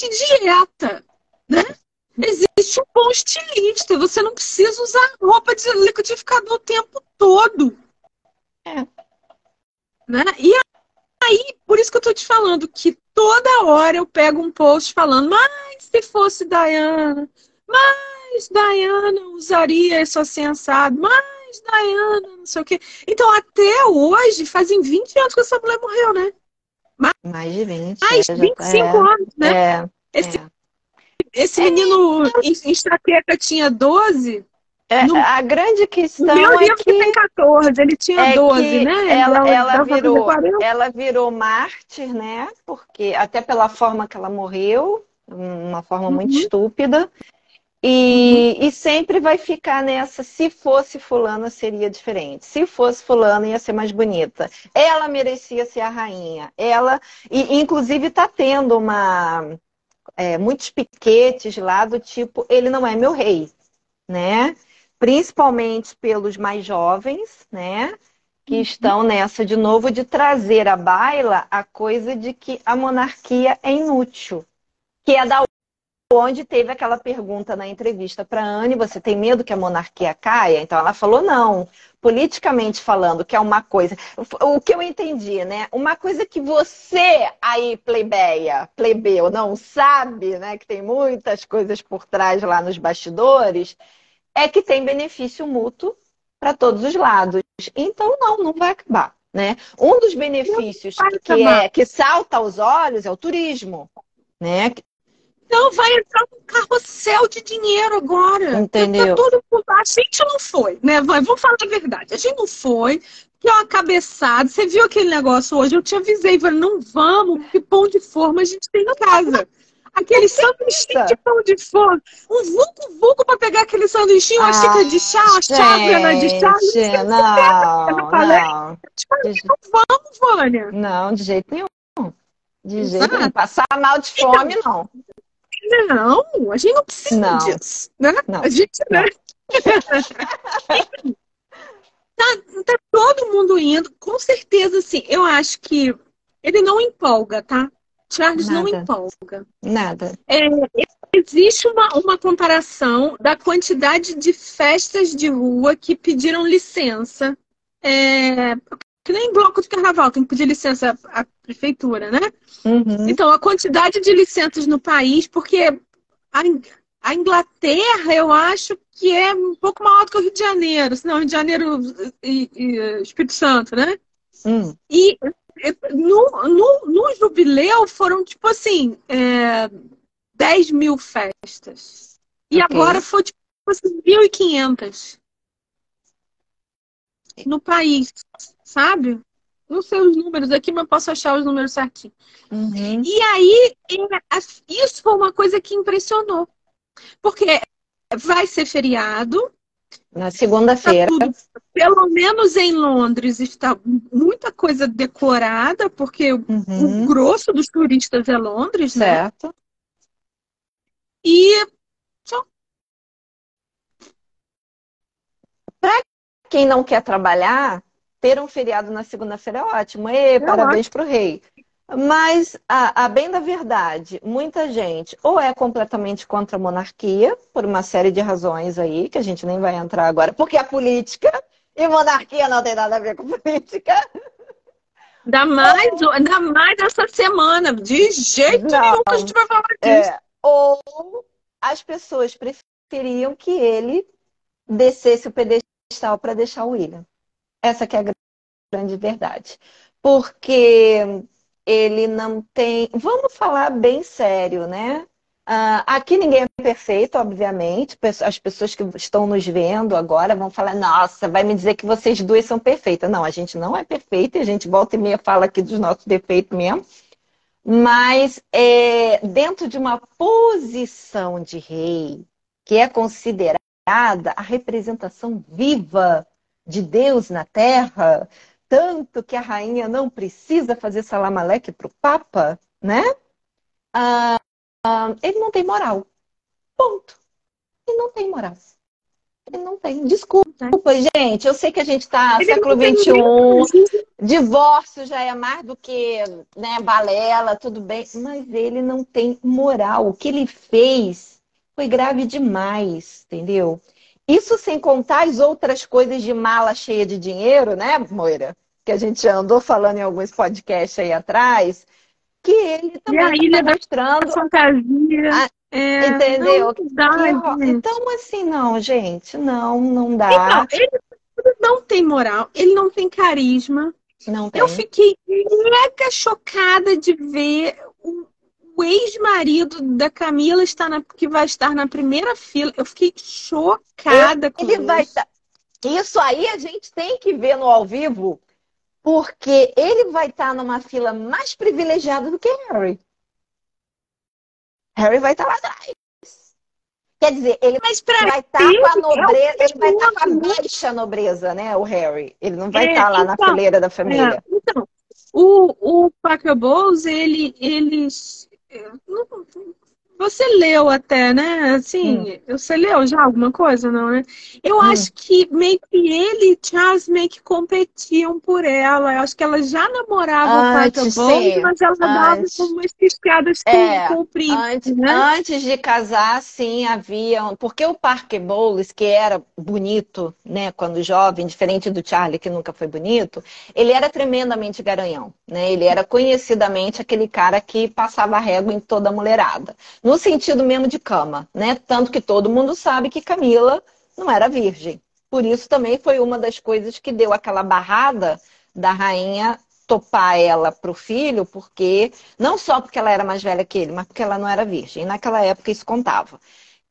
dieta, né? Existe um bom estilista. Você não precisa usar roupa de liquidificador o tempo todo. É. Né? E aí, por isso que eu tô te falando que toda hora eu pego um post falando, mas se fosse Diana, mas Diana usaria isso assim assado, mas Diana, não sei o quê. Então, até hoje, fazem 20 anos que essa mulher morreu, né? Mais de 20. Mais é, já- 25 anos, né? É, Esse, é. Esse menino em, Enxaqueca tinha 12. É, No- a grande questão meu é livro que que, tem 14, ele tinha é 12, que né? ela, ela fazer virou, 40. ela virou mártir, né? Porque até pela forma que ela morreu, uma forma muito Uhum. estúpida. E, e sempre vai ficar nessa, se fosse fulana seria diferente. Se fosse fulana ia ser mais bonita. Ela merecia ser a rainha. Ela, e inclusive está tendo uma é, muitos piquetes lá do tipo, ele não é meu rei, né? Principalmente pelos mais jovens, né? Que estão nessa de novo de trazer à baila a coisa de que a monarquia é inútil. Que é da onde teve aquela pergunta na entrevista para Anne, você tem medo que a monarquia caia? Então ela falou não. Politicamente falando, que é uma coisa, o que eu entendi, né? Uma coisa que você aí plebeia, plebeu, não sabe, né, que tem muitas coisas por trás lá nos bastidores, é que tem benefício mútuo para todos os lados. Então não, não vai acabar, né? Um dos benefícios que é que salta aos olhos é o turismo, né? Então vai entrar um carrossel de dinheiro agora. Entendeu? Tá todo mundo- A gente não foi, né? Vamos falar a verdade. A gente não foi, que é uma cabeçada. Você viu aquele negócio hoje? Eu te avisei, falei, não vamos, que pão de forma a gente tem em casa. Aquele sanduichinho de pão de forma. Um vulco-vulco pra pegar aquele sanduichinho, uma Ah, xícara de chá, uma chávena de chá. Eu não, não falei? não, falei, de, Não vamos, Vânia. não, de jeito nenhum. De Exato. jeito nenhum. Passar mal de fome, não. Não, a gente não precisa Não. disso. Né? Não. A gente, né? tá, tá todo mundo indo, com certeza, assim. Eu acho que ele não empolga, tá? Charles não Nada. empolga. Nada. É, existe uma, uma comparação da quantidade de festas de rua que pediram licença. É, que nem bloco de carnaval, tem que pedir licença à à prefeitura, né? Uhum. Então, a quantidade de licenças no país, porque a, a Inglaterra, eu acho que é um pouco maior do que o Rio de Janeiro, senão Rio de Janeiro e, e Espírito Santo, né? Hum. E e, no, no, no jubileu foram, tipo assim, é, 10 mil festas. E Ok. agora foi, tipo assim, 1.500 no país, sabe? Não sei os números aqui, mas posso achar os números certinhos. Uhum. E aí, isso foi uma coisa que impressionou. Porque vai ser feriado, Na segunda-feira. Tá pelo menos em Londres está muita coisa decorada, porque o Uhum. grosso dos turistas é Londres, né? Certo. E só. quem não quer trabalhar, ter um feriado na segunda-feira é ótimo. E, é parabéns para o rei. Mas, a, a, bem da verdade, muita gente ou é completamente contra a monarquia, por uma série de razões aí, que a gente nem vai entrar agora, porque a política e monarquia não tem nada a ver com política. Ainda mais, ainda mais essa semana. De jeito não, nenhum que a gente vai falar disso. É, ou as pessoas preferiam que ele descesse o pedestal para deixar o William. Essa que é a grande verdade. Porque ele não tem. Vamos falar bem sério, né? Uh, aqui ninguém é perfeito, obviamente. As pessoas que estão nos vendo agora vão falar: nossa, vai me dizer que vocês duas são perfeitas. Não, a gente não é perfeita a gente volta e meia fala aqui dos nossos defeitos mesmo. Mas é, dentro de uma posição de rei, que é considerada a representação viva de Deus na terra, tanto que a rainha não precisa fazer salamaleque para o Papa, né? Ah, ah, ele não tem moral. Ponto. Ele não tem moral. Ele não tem. Desculpa, gente. Eu sei que a gente está século XXI. Divórcio já é mais do que né, balela, tudo bem. Mas ele não tem moral. O que ele fez foi grave demais, entendeu? Isso sem contar as outras coisas de mala cheia de dinheiro, né, Moira? Que a gente andou falando em alguns podcasts aí atrás que ele também está mostrando. fantasia. A... É, entendeu? Dá, que... Então, assim, não, gente, não, não dá. Então, ele não tem moral, ele não tem carisma. Não tem. Eu fiquei mega chocada de ver o, ex-marido da Camila está na, que vai estar na primeira fila. Eu fiquei chocada Eu, com ele isso. Vai tá... Isso aí a gente tem que ver no ao vivo porque ele vai estar numa fila mais privilegiada do que Harry. Harry vai estar lá atrás. Quer dizer, ele vai estar com a nobreza, ele vai estar com a baixa nobreza, né? O Harry. Ele não vai é, estar lá então, na fileira da família. É, então, o, o Parker Bowles, ele, ele não, você leu até, né? Assim, hum. você leu já alguma coisa, não, né? Eu hum. acho que meio que ele e Charles meio que competiam por ela. Eu acho que ela já namorava antes, o Parker mas ela dava umas piscadas é, com, o príncipe, antes, né? antes de casar, sim, havia... Porque o Parker Bowles, que era bonito, né, quando jovem, diferente do Charlie, que nunca foi bonito, ele era tremendamente garanhão, né? Ele era conhecidamente aquele cara que passava régua em toda a mulherada no sentido mesmo de cama, né? Tanto que todo mundo sabe que Camila não era virgem. Por isso também foi uma das coisas que deu aquela barrada da rainha topar ela para o filho, porque não só porque ela era mais velha que ele, mas porque ela não era virgem. Naquela época isso contava.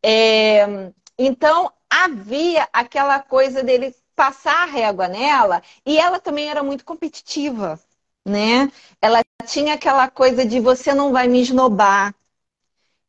É... então havia aquela coisa dele passar a régua nela e ela também era muito competitiva, né? Ela tinha aquela coisa de você não vai me esnobar,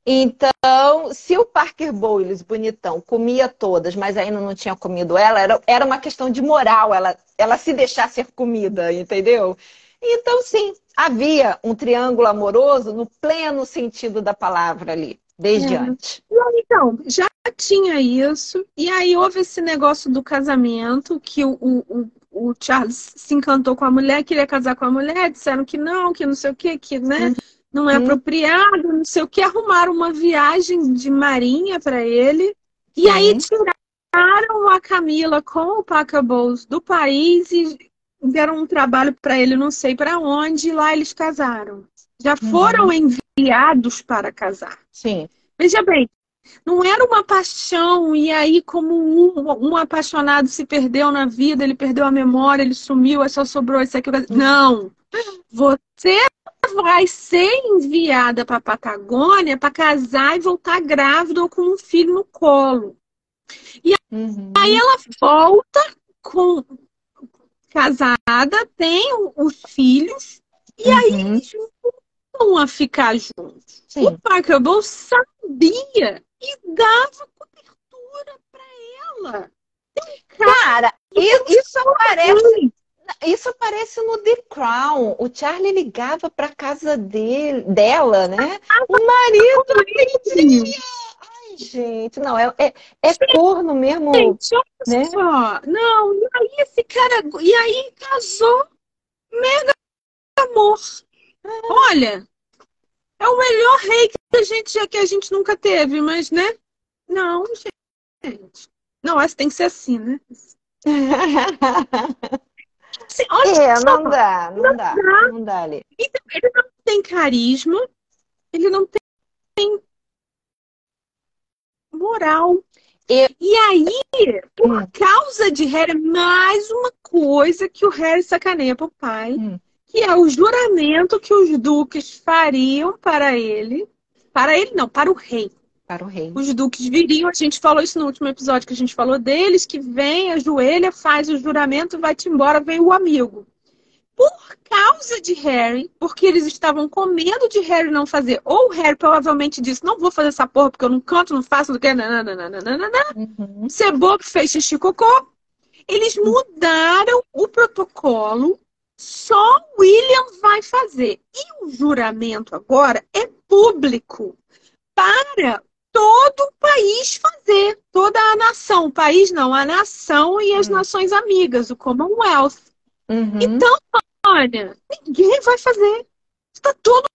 então, se o Parker Bowles, bonitão, comia todas, mas ainda não tinha comido ela, era, era uma questão de moral, ela, ela se deixar ser comida, entendeu? Então, sim, havia um triângulo amoroso no pleno sentido da palavra ali, desde é. antes. Então, já tinha isso, e aí houve esse negócio do casamento, que o, o, o Charles se encantou com a mulher, queria casar com a mulher, disseram que não, que não sei o que, que, né? Uhum não é apropriado, não sei o que, arrumaram uma viagem de marinha para ele. E aí tiraram a Camila com o Pacabous do país e deram um trabalho para ele, não sei para onde, e lá eles casaram. Já foram uhum. enviados para casar. Sim. Veja bem, não era uma paixão, e aí, como um, um, apaixonado se perdeu na vida, ele perdeu a memória, ele sumiu, só sobrou isso aqui. Não! Você vai ser enviada para a Patagônia para casar e voltar grávida ou com um filho no colo. E uhum. aí ela volta com casada, tem os filhos, e uhum. aí eles vão a ficar juntos. Sim. O Parker Bowles sabia e dava cobertura para ela. Cara, isso parece isso aparece no The Crown. O Charlie ligava para casa dele, dela, né? O marido pedia. Ai, gente, não, é, é, é corno mesmo. Gente, olha né? só. Não, e aí esse cara. E aí casou mega amor. Olha, é o melhor rei que a gente já que a gente nunca teve, mas né? Não, gente. Não, essa tem que ser assim, né? Assim, olha É, não dá, não dá, dá. não dá ali. Então, ele não tem carisma, ele não tem moral. Eu- E aí, por Hum. causa de Harry, mais uma coisa que o Harry sacaneia pro pai, Hum. que é o juramento que os duques fariam para ele. Para ele, não, para o rei. Para o rei. Os duques viriam, a gente falou isso no último episódio que a gente falou deles, que vem, ajoelha, faz o juramento, vai-te embora, vem o amigo. Por causa de Harry, porque eles estavam com medo de Harry não fazer, ou Harry provavelmente disse, não vou fazer essa porra porque eu não canto, não faço, não quero, nananana. Uhum. ser bobo, fez xixi cocô. Eles mudaram o protocolo, só William vai fazer. E o juramento agora é público para todo o país fazer, toda a nação. O país não, a nação e as Hum. nações amigas, o Commonwealth. Uhum. Então, olha, ninguém vai fazer. Está todo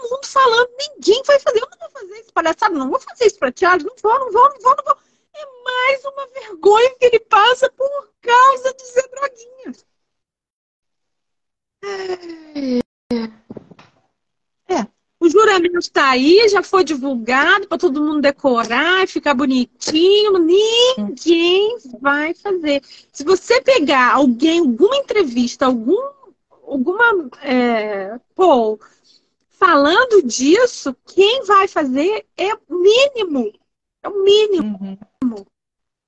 mundo falando, ninguém vai fazer. Eu não vou fazer isso, palhaçada, não vou fazer isso para Charles, não vou, não vou, não vou, não vou. É mais uma vergonha que ele passa por causa de ser droguinha. É. O juramento está aí, já foi divulgado para todo mundo decorar e ficar bonitinho. Ninguém vai fazer. Se você pegar alguém, alguma entrevista, algum, alguma é, poll falando disso, quem vai fazer é o mínimo. É o mínimo. Uhum.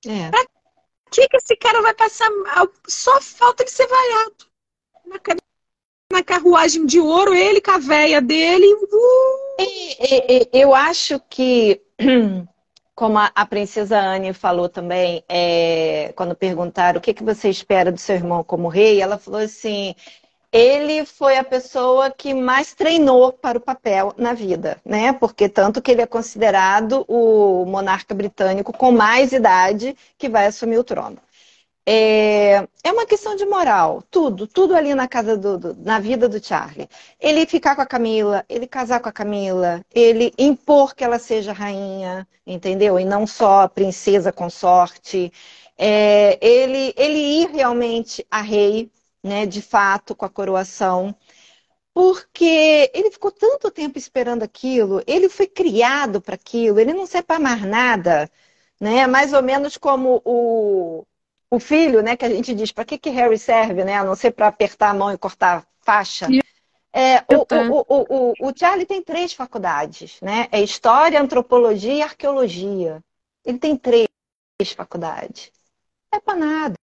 É. O que, que esse cara vai passar? Só falta ele ser vaiado. Na, ca- na carruagem de ouro, ele com a véia dele. Uh, E- e- Eu acho que, como a, a princesa Anne falou também, é, quando perguntaram o que, que você espera do seu irmão como rei, ela falou assim: ele foi a pessoa que mais treinou para o papel na vida, né? Porque tanto que ele é considerado o monarca britânico com mais idade que vai assumir o trono. É, é uma questão de moral, tudo, tudo ali na casa do, do- na vida do Charlie. Ele ficar com a Camila, ele casar com a Camila, ele impor que ela seja rainha, entendeu? E não só princesa consorte. É, ele, ele ir realmente a rei, né, de fato, com a coroação. Porque ele ficou tanto tempo esperando aquilo, ele foi criado para aquilo, ele não serve para mais nada, né? Mais ou menos como o, o filho, né, que a gente diz, para que que Harry serve, né? A não ser para apertar a mão e cortar faixa. É, o, o, o, o, Charlie tem três faculdades, né? É História, Antropologia e Arqueologia. Ele tem três faculdades. Não é para nada.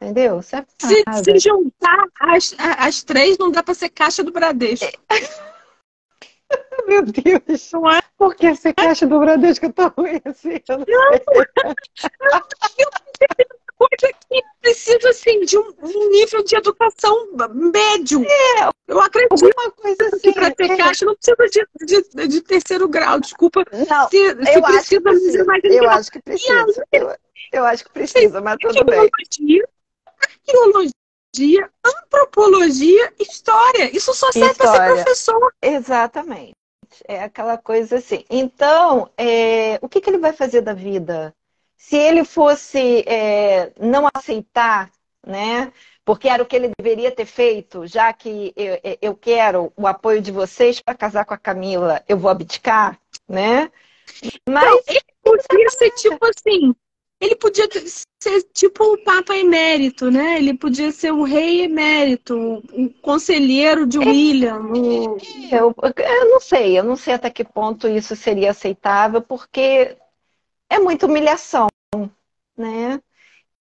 Entendeu? Pra se, se juntar as, as três, não dá para ser caixa do Bradesco. Meu Deus. Não é? Por que essa caixa do Bradesco é tão ruim assim? Eu não Coisa que precisa assim, de um, nível de educação médio. Eu acredito Alguma coisa assim. que para ter é. caixa não precisa de, de, de terceiro grau, desculpa. Não, Se, se eu acho que precisa, mas precisa. mais Eu não. acho que precisa. Eu, eu acho que precisa, mas tudo bem. Arqueologia, antropologia, história. Isso só serve para ser professor. Exatamente. É aquela coisa assim. Então, é, o que, que ele vai fazer da vida? Se ele fosse é, não aceitar, né? Porque era o que ele deveria ter feito, já que eu, eu quero o apoio de vocês para casar com a Camila, eu vou abdicar, né? Mas Ele podia ser tipo assim. Ele podia ser tipo o Papa Emérito, né? Ele podia ser o rei emérito, o conselheiro de William. o- Eu, eu não sei, eu não sei até que ponto isso seria aceitável, porque é muita humilhação, né?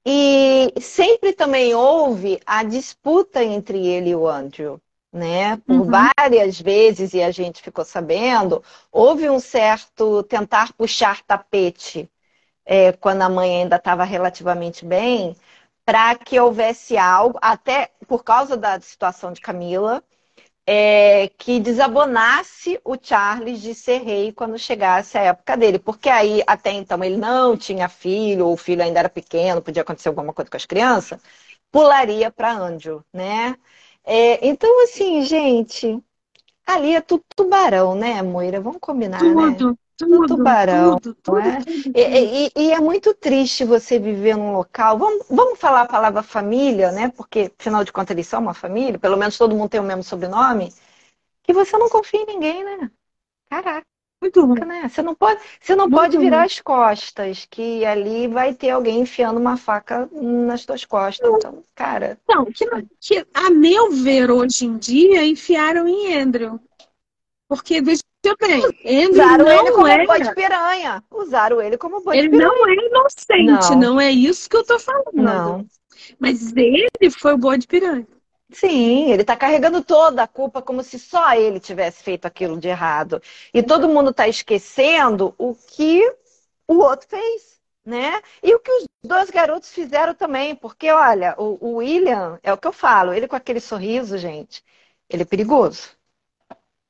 E sempre também houve a disputa entre ele e o Andrew, né? Por Uhum. várias vezes, e a gente ficou sabendo, houve um certo tentar puxar tapete é, quando a mãe ainda estava relativamente bem, para que houvesse algo, até por causa da situação de Camila, é, que desabonasse o Charles de ser rei quando chegasse a época dele, porque aí até então ele não tinha filho, ou o filho ainda era pequeno, podia acontecer alguma coisa com as crianças, pularia para Andrew, né? É, então, assim, gente, ali é tudo tubarão, né, Moira? Vamos combinar, tudo, né? Tudo, tudo tubarão, tudo, tudo, é? E, e, e, é muito triste você viver num local. Vamos, vamos falar a palavra família, né? Porque, afinal de contas, eles são uma família, pelo menos todo mundo tem o mesmo sobrenome, que você não confia em ninguém, né? Caraca. Muito ruim. Né? Você não pode, você não pode virar ruim. as costas, que ali vai ter alguém enfiando uma faca nas suas costas. Então, cara. Não, que, que a meu ver, hoje em dia, enfiaram em Andrew. Porque, bem, Andrew Usaram ele como é... boi de piranha. Usaram ele como boi ele de piranha. Ele não é inocente, não. não é isso que eu tô falando. Não. Mas ele foi o boi de piranha. Sim, ele está carregando toda a culpa como se só ele tivesse feito aquilo de errado. E todo mundo está esquecendo o que o outro fez, né? E o que os dois garotos fizeram também, porque olha, o, o William, é o que eu falo, ele com aquele sorriso, gente, ele é perigoso.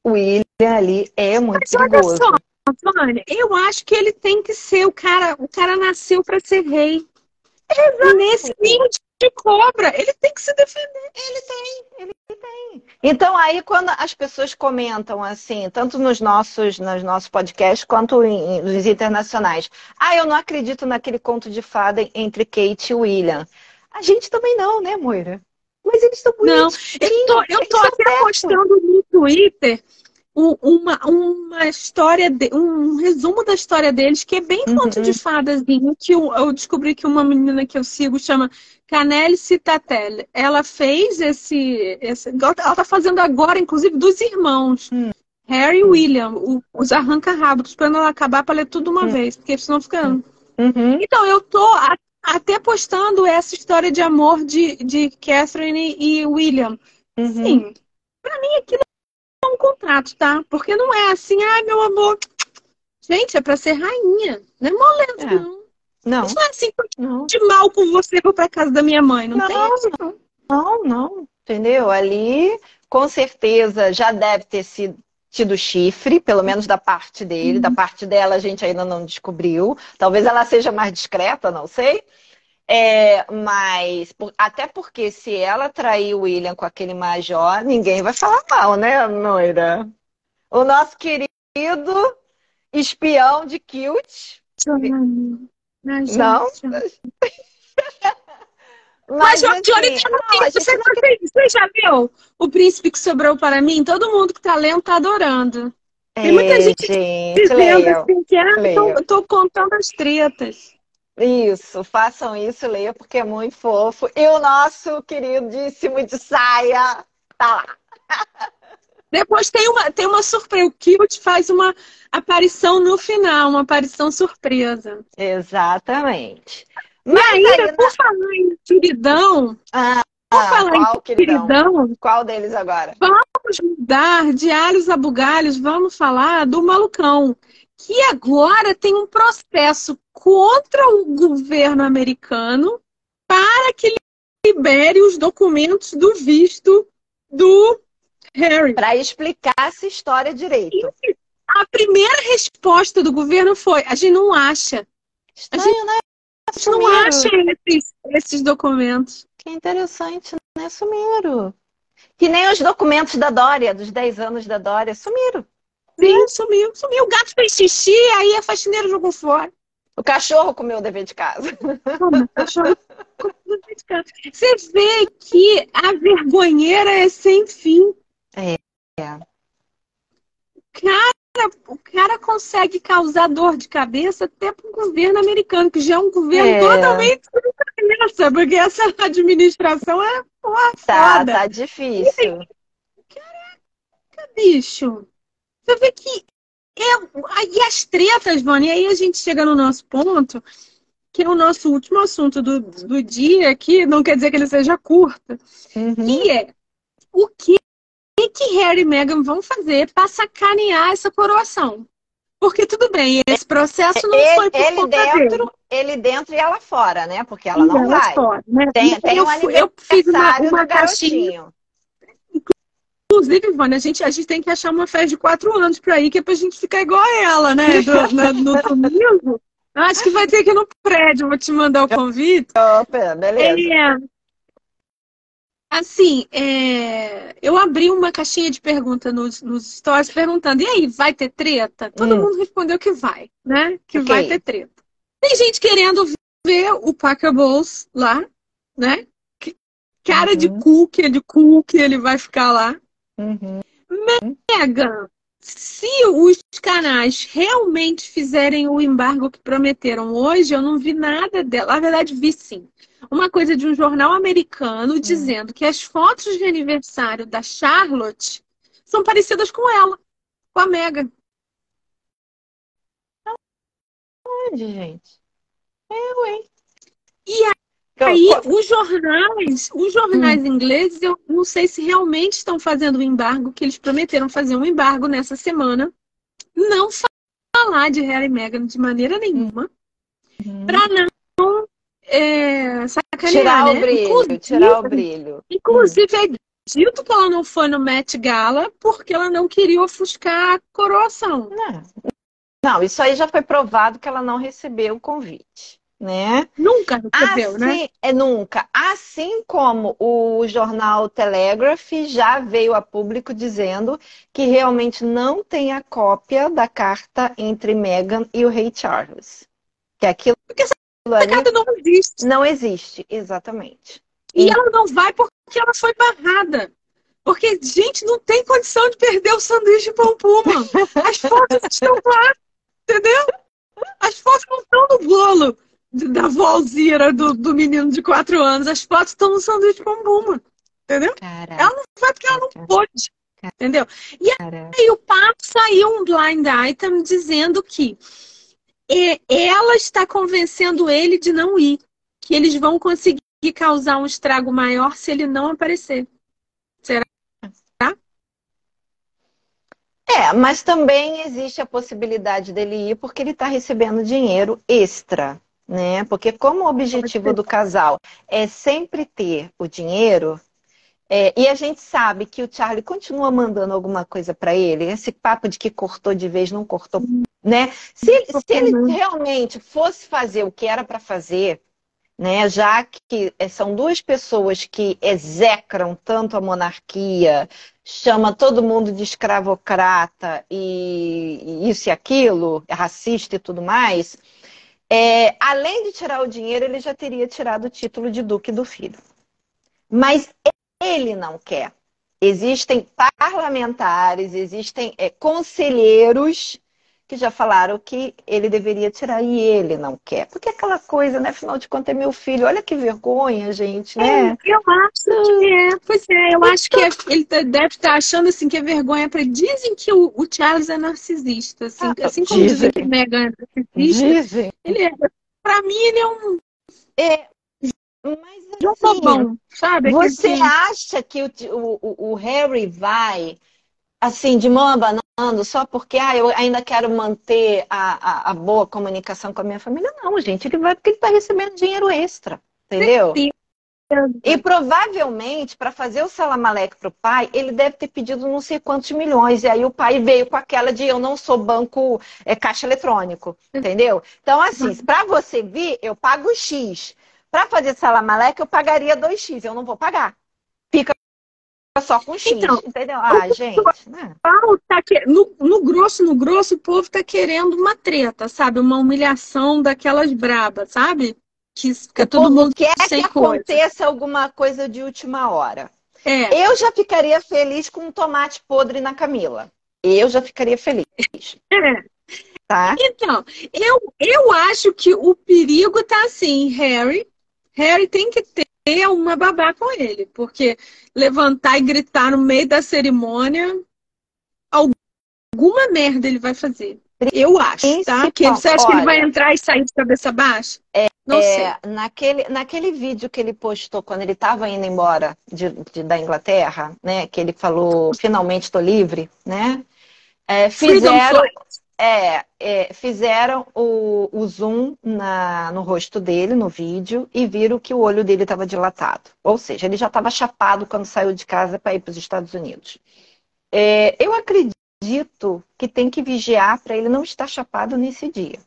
O William ali é muito Mas perigoso. Olha só, Vânia, eu acho que ele tem que ser o cara, o cara nasceu para ser rei. Exato. Nesse nível de cobra, ele tem que se defender. Ele tem, ele tem. Então aí quando as pessoas comentam assim, tanto nos nossos, nos nossos podcasts quanto em, nos internacionais, ah, eu não acredito naquele conto de fada entre Kate e William. A gente também não, né, Moira? Mas eles estão muito. Não, eu tô, eu tô até postando no Twitter uma, uma história, de, um resumo da história deles, que é bem Uhum. conto de fadazinho, que eu, eu descobri que uma menina que eu sigo chama Canelle Citatel. Ela fez esse, esse. Ela tá fazendo agora, inclusive, dos irmãos. Hum. Harry e William, o, os arranca-rabos, esperando ela acabar para ler tudo uma Hum. vez, porque senão fica. Uhum. Então, eu tô até postando essa história de amor de, de Catherine e William. Uhum. Sim, pra mim aquilo é um contrato, tá? Porque não é assim, ai meu amor. Gente, é pra ser rainha. Não é moleza, É. não. Não, Isso não é assim, não. de mal com você, vou pra casa da minha mãe. Não, tem Não, isso, não. Não, não. Entendeu? Ali, com certeza, já deve ter sido tido chifre, pelo menos da parte dele. Da parte dela, a gente ainda não descobriu. Talvez ela seja mais discreta, não sei. É, mas, por- até porque se ela traiu o William com aquele major, ninguém vai falar mal, né, Noira? O nosso querido espião de Kilt. Ai, gente. Não? Mas, assim, Johnny, você, você, já viu O Príncipe que Sobrou para mim? Todo mundo que tá lendo tá adorando. Tem muita É, gente gente, Dizendo assim que ah, tô, tô contando as tretas. Isso, façam isso, leiam, porque é muito fofo. E o nosso queridíssimo de saia tá lá. Depois tem uma, tem uma surpresa. O Kilt faz uma aparição no final, uma aparição surpresa. Exatamente. E Mas ainda, aí, por falar em queridão, Ah, por falar qual em queridão? queridão, Qual deles agora? vamos mudar de alhos a bugalhos, vamos falar do malucão, que agora tem um processo contra o governo americano para que libere os documentos do visto do Harry. Para explicar essa história direito. A primeira resposta do governo foi: a gente não acha. Estranho, né? Gente não acha esses, esses documentos. Que interessante, né? Sumiram. Que nem os documentos da Dória, dos 10 anos da Dória, sumiram. Sim, sumiu, sumiu. O gato fez xixi, aí a faxineira jogou fora. O cachorro comeu o dever de casa. Toma, cachorro. Você vê que a vergonheira é sem fim. É. Cara, o cara consegue causar dor de cabeça até para o governo americano, que já é um governo É. totalmente sem cabeça, porque essa administração é porra Tá, foda. tá difícil. bicho. Você vê que. É... E as tretas, Vânia, e aí a gente chega no nosso ponto, que é o nosso último assunto do, do dia, que não quer dizer que ele seja curto, Uhum. que é o que, que Harry e Meghan vão fazer para sacanear essa coroação. Porque tudo bem, esse processo não foi Ele, por ele conta dele. dentro, ele dentro e ela fora, né? Porque ela não vai. fora, né? Tem, tem eu, um eu fiz uma, uma caixinha. Inclusive, Vânia, a gente, a gente tem que achar uma festa de quatro anos pra ir, que é pra gente ficar igual a ela, né? Do, na, no domingo. Acho que vai ter que ir no prédio, vou te mandar o convite. Opa, beleza. É, assim, é, eu abri uma caixinha de pergunta nos, nos stories perguntando, e aí, vai ter treta? Todo Hum. mundo respondeu que vai, né? Que Ok. vai ter treta. Tem gente querendo ver o Packer Bowls lá, né? Que cara de Uhum. cu que ele, cu que ele vai ficar lá. Uhum. Megan, se os canais realmente fizerem o embargo que prometeram hoje, eu não vi nada dela. Na verdade, vi sim. Uma coisa de um jornal americano dizendo que as fotos de aniversário da Charlotte são parecidas com ela, com a Megan. Onde, gente? É, ué. E Então, Aí, co- os jornais, os jornais ingleses, eu não sei se realmente estão fazendo o embargo, que eles prometeram fazer um embargo nessa semana. Não falar de Harry e Meghan de maneira nenhuma, Uhum. para não é, sacanear, tirar né? o brilho, Inclusive- tirar o brilho. Inclusive, é dito que ela não foi no Met Gala porque ela não queria ofuscar a coroação. Não. Não, isso aí já foi provado que ela não recebeu o convite, né? Nunca recebeu, né? Assim, é nunca. Assim como o jornal Telegraph já veio a público dizendo que realmente não tem a cópia da carta entre Meghan e o rei Charles. Que aquilo Porque essa ali carta não existe. não existe, exatamente. E ela não vai porque ela foi barrada. Porque, gente, não tem condição de perder o sanduíche pão puma. As fotos estão lá, entendeu? As fotos não estão no bolo de- da volzira do, do menino de quatro anos. As fotos estão no sanduíche puma. Entendeu? Caraca, Ela não vai porque ela não pôde. Entendeu? E o papo saiu um blind item dizendo que ela está convencendo ele de não ir. Que eles vão conseguir causar um estrago maior se ele não aparecer. É, mas também existe a possibilidade dele ir porque ele está recebendo dinheiro extra, né? Porque como o objetivo do casal é sempre ter o dinheiro, é, e a gente sabe que o Charlie continua mandando alguma coisa para ele, esse papo de que cortou de vez, não cortou, né? Se, ele- se ele realmente fosse fazer o que era para fazer, né? Já que é, são duas pessoas que execram tanto a monarquia, chama todo mundo de escravocrata e, e isso e aquilo, é racista e tudo mais. É, além de tirar o dinheiro, ele já teria tirado o título de duque do filho. Mas ele não quer. Existem parlamentares, existem é, conselheiros que já falaram que ele deveria tirar e ele não quer. Porque aquela coisa, né? Afinal de contas, é meu filho. Olha que vergonha, gente, né? Eu acho que é. Pois é, eu acho que é- ele tá- deve estar achando assim que é vergonha para Dizem que o, o Charles é narcisista. Assim, Ah, assim como dizem. dizem que Meghan é narcisista. Dizem. Ele é. Pra mim, ele é um É, mas assim, Bobão, sabe? Você acha que o, o, o Harry vai, assim, de mão abanando só porque ah, eu ainda quero manter a, a, a boa comunicação com a minha família? Não, gente, ele vai porque ele está recebendo dinheiro extra, entendeu? Sim. E provavelmente, para fazer o salamaleque para o pai, ele deve ter pedido não sei quantos milhões. E aí o pai veio com aquela de eu não sou banco, é caixa eletrônico, entendeu? Então, assim, para você vir, eu pago X. Para fazer salamaleque, eu pagaria 2X. Eu não vou pagar. Só com X, Então, entendeu? Ah, gente. né? Tá que- no, no grosso, no grosso, o povo tá querendo uma treta, sabe? Uma humilhação daquelas brabas, sabe? Que fica O todo mundo quer que coisa. aconteça alguma coisa de última hora. É, Eu já ficaria feliz com um tomate podre na Camila. Eu já ficaria feliz, é. tá? Então, eu, eu acho que o perigo tá assim, Harry. Harry tem que ter uma babá com ele, porque levantar e gritar no meio da cerimônia, alguma merda ele vai fazer. Eu acho, tá? Que você acha que ele vai entrar e sair de cabeça baixa? Não sei. É, naquele, naquele vídeo que ele postou quando ele estava indo embora de, de- da Inglaterra, né? Que ele falou, finalmente estou livre, né? É, fizeram. É, é, fizeram o, o zoom na, no rosto dele, no vídeo, e viram que o olho dele estava dilatado. Ou seja, ele já estava chapado quando saiu de casa para ir para os Estados Unidos. É, eu acredito que tem que vigiar para ele não estar chapado nesse dia.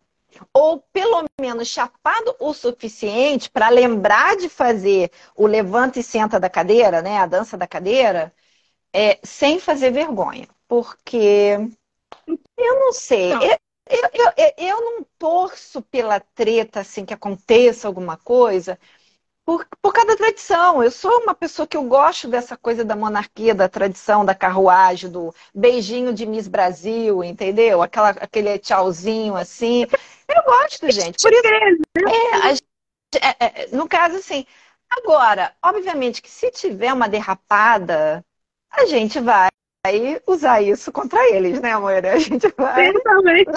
Ou pelo menos chapado o suficiente para lembrar de fazer o levanta e senta da cadeira, né? A dança da cadeira, é, sem fazer vergonha. Porque eu não sei. Não. Eu, eu, eu, eu, não torço pela treta, assim, que aconteça alguma coisa, por, por causa da tradição. Eu sou uma pessoa que eu gosto dessa coisa da monarquia, da tradição, da carruagem, do beijinho de Miss Brasil, entendeu? Aquela, aquele tchauzinho assim. Eu gosto, gente. Por isso, é, é, é, no caso, assim. Agora, obviamente que se tiver uma derrapada, a gente vai usar isso contra eles, né, amor? A gente vai. Certamente.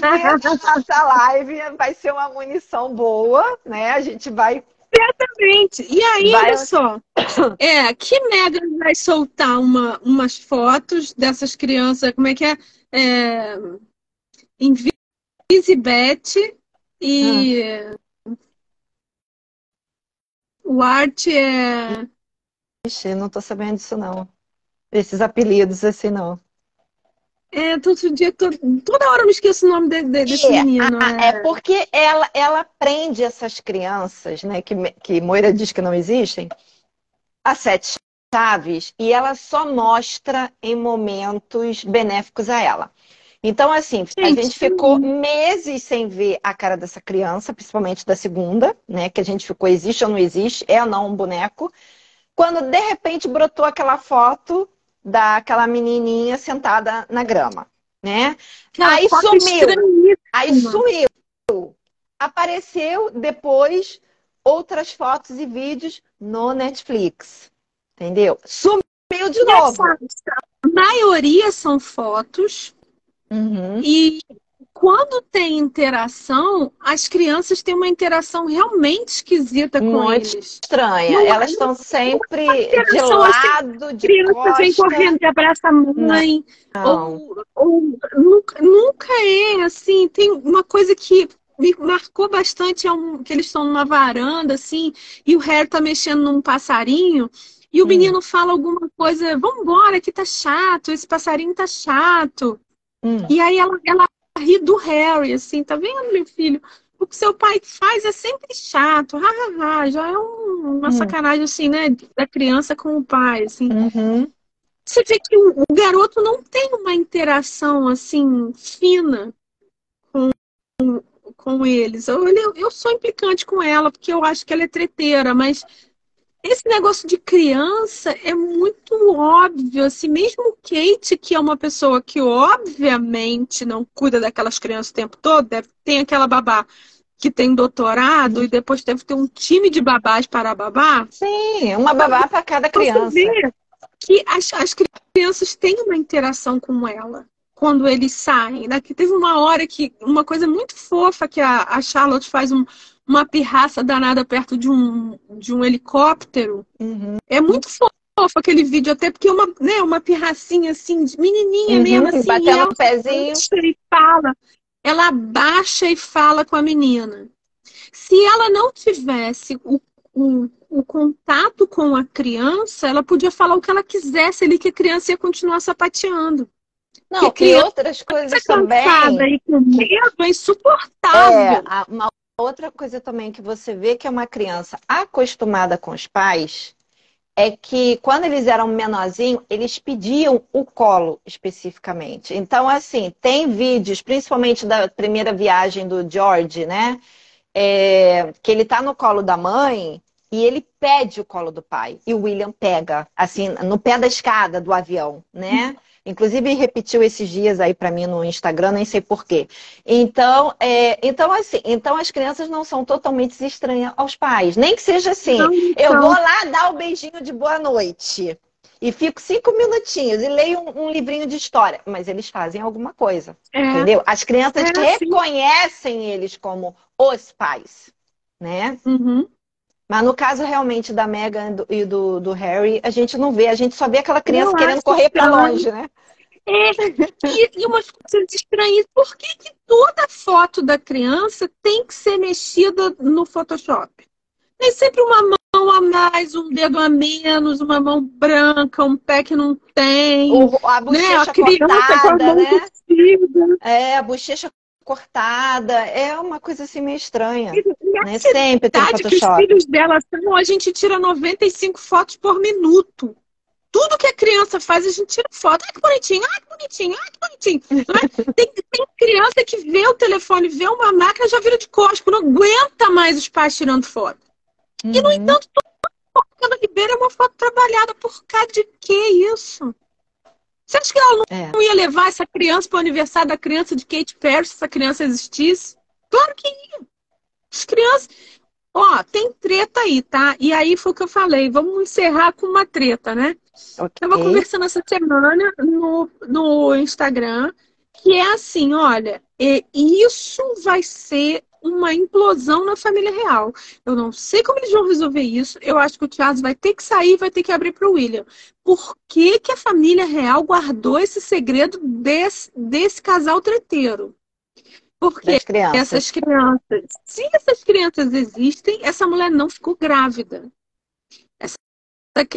Na live, nossa live vai ser uma munição boa, né? A gente vai. Certamente. E aí, vai... olha só. É, que Mega vai soltar uma, umas fotos dessas crianças, como é que é? é Invisibete e. Ah. O Art é. Ixi, não tô sabendo disso, não esses apelidos assim, não. É, todo dia, todo, toda hora eu me esqueço o nome de, de, desse é, menino. A, é. é porque ela, ela prende essas crianças, né, que, que Moira diz que não existem, a sete chaves, e ela só mostra em momentos benéficos a ela. Então, assim, a gente ficou meses sem ver a cara dessa criança, principalmente da segunda, né? Que a gente ficou, existe ou não existe, é ou não um boneco. Quando de repente brotou aquela foto daquela menininha sentada na grama, né? aí sumiu. Aí sumiu. Apareceu depois outras fotos e vídeos no Netflix. Entendeu? Sumiu de novo. A maioria são fotos. Uhum. E quando tem interação, as crianças têm uma interação realmente esquisita com Muito eles. estranha. Não, Elas estão sempre de assim, lado, assim, de criança costa. vem correndo e abraça a mãe. Ou, ou nunca, nunca é assim. Tem uma coisa que me marcou bastante é um, que eles estão numa varanda assim e o Harry tá mexendo num passarinho. E o hum. menino fala alguma coisa, vambora, que tá chato, esse passarinho tá chato. Hum. E aí ela, ela rir do Harry, assim, tá vendo, meu filho? O que seu pai faz é sempre chato, ha, ha, ha. já é um, uma hum. sacanagem, assim, né, da criança com o pai, assim. Uhum. Você vê que o, o, garoto não tem uma interação, assim, fina com, com eles. Eu, eu sou implicante com ela, porque eu acho que ela é treteira, mas esse negócio de criança é muito óbvio, assim, mesmo Kate, que é uma pessoa que obviamente não cuida daquelas crianças o tempo todo, deve, tem aquela babá que tem doutorado e depois deve ter um time de babás para babá. Sim, uma babá para cada criança. Você vê que as, as crianças têm uma interação com ela quando eles saem. Daqui teve uma hora que uma coisa muito fofa que a, a Charlotte faz um, uma pirraça danada perto de um, de um helicóptero. Uhum. É muito fofo aquele vídeo, até porque é uma, né, uma pirracinha assim, de menininha uhum, mesmo assim. Batendo o pezinho. E fala, ela abaixa e fala com a menina. Se ela não tivesse o, o, o contato com a criança, ela podia falar o que ela quisesse ali, que a criança ia continuar sapateando. Não, que, que outras coisas também. E com medo é insuportável. É, uma Outra coisa também que você vê que é uma criança acostumada com os pais é que quando eles eram menorzinhos, eles pediam o colo especificamente. Então, assim, tem vídeos, principalmente da primeira viagem do George, né? É, que ele tá no colo da mãe e ele pede o colo do pai. E o William pega, assim, no pé da escada do avião, né? Inclusive repetiu esses dias aí para mim no Instagram, nem sei porquê. Então, é, então assim, então as crianças não são totalmente estranhas aos pais, nem que seja assim. Não, eu vou lá dar o beijinho de boa noite e fico cinco minutinhos e leio um, um livrinho de história, mas eles fazem alguma coisa, é. entendeu? As crianças é, reconhecem sim. eles como os pais, né? Uhum. Mas no caso realmente da Megan e do, do, Harry, a gente não vê, a gente só vê aquela criança querendo correr para longe, né? É, e, e umas coisas estranhas. Por que, que toda foto da criança tem que ser mexida no Photoshop? Tem sempre uma mão a mais, um dedo a menos, uma mão branca, um pé que não tem. O, a bochecha né? a cortada, né? É, a bochecha cortada. É uma coisa assim meio estranha. né? Sempre tem Photoshop. que os filhos dela são, a gente tira 95 fotos por minuto. Tudo que a criança faz, a gente tira foto. Ai, que bonitinho, ai, que bonitinho, ai, que bonitinho. É? tem, tem, criança que vê o telefone, vê uma máquina, já vira de costas, não aguenta mais os pais tirando foto. Uhum. E, no uhum. entanto, toda foto que ela libera é uma foto trabalhada. Por causa de que isso? Você acha que ela não, é. não ia levar essa criança para o aniversário da criança de Kate Perry se essa criança existisse? Claro que ia. As crianças. Ó, tem treta aí, tá? E aí foi o que eu falei. Vamos encerrar com uma treta, né? Okay. Tava conversando essa semana no, no Instagram que é assim, olha, isso vai ser uma implosão na família real. Eu não sei como eles vão resolver isso. Eu acho que o Charles vai ter que sair, vai ter que abrir para o William. Por que, que a família real guardou esse segredo desse, desse casal treteiro? Porque crianças. essas crianças, se essas crianças existem, essa mulher não ficou grávida. Essa,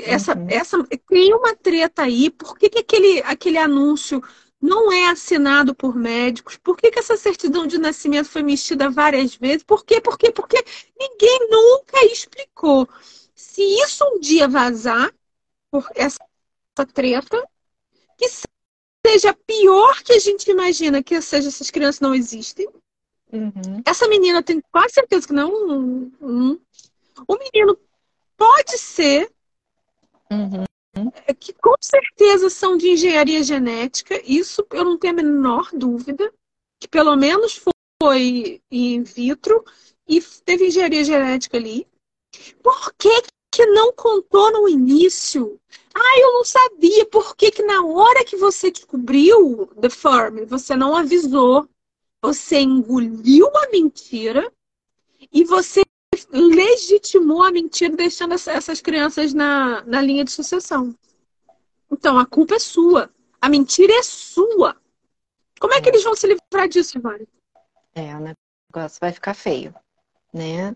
essa, uhum. essa tem uma treta aí. Por que, que aquele, aquele anúncio não é assinado por médicos? Por que, que essa certidão de nascimento foi mexida várias vezes? Por quê? Por quê? Porque ninguém nunca explicou. Se isso um dia vazar, por essa treta, que seja pior que a gente imagina, que seja essas crianças não existem. Uhum. Essa menina tem quase certeza que não. Um, um, o menino pode ser uhum. É que com certeza são de engenharia genética, isso eu não tenho a menor dúvida, que pelo menos foi in vitro e teve engenharia genética ali. Por que, que não contou no início? Ah, eu não sabia. Por que, que na hora que você descobriu The Firm, você não avisou? Você engoliu a mentira e você legitimou a mentira deixando essas crianças na, na linha de sucessão. Então, a culpa é sua. A mentira é sua. Como é que eles vão se livrar disso, Ivone? É, o negócio vai ficar feio, né?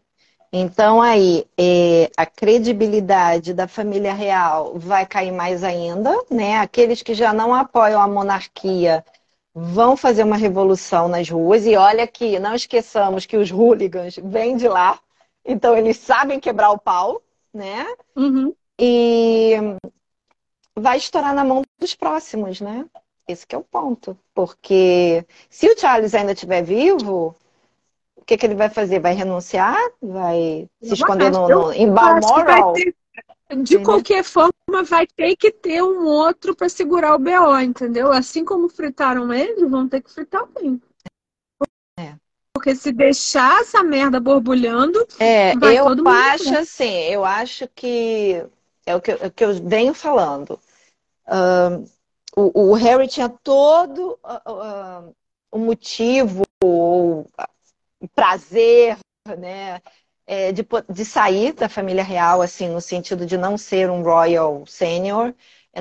Então, aí, é, a credibilidade da família real vai cair mais ainda, né? Aqueles que já não apoiam a monarquia vão fazer uma revolução nas ruas. E olha que não esqueçamos que os hooligans vêm de lá, então eles sabem quebrar o pau, né? Uhum. E vai estourar na mão dos próximos, né? Esse é o ponto. Porque se o Charles ainda estiver vivo, o que, que ele vai fazer? Vai renunciar? Vai se esconder no, no, em Balmoral? de qualquer forma, vai ter que ter um outro para segurar o BO, entendeu? Assim como fritaram ele, vão ter que fritar alguém. Porque se deixar essa merda borbulhando. É, eu acho assim, eu acho que é o que, é o que eu venho falando. Uh, o, o, Harry tinha todo uh, uh, o motivo, o prazer, né? É, de, de sair da família real, assim, no sentido de não ser um Royal Senior,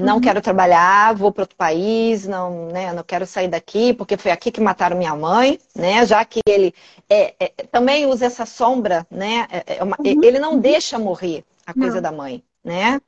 não uhum. quero trabalhar, vou para outro país, não, né, não quero sair daqui, porque foi aqui que mataram minha mãe, né? Já que ele é, é, também usa essa sombra, né? É, é uma, uhum. Ele não deixa morrer a coisa não. da mãe, né?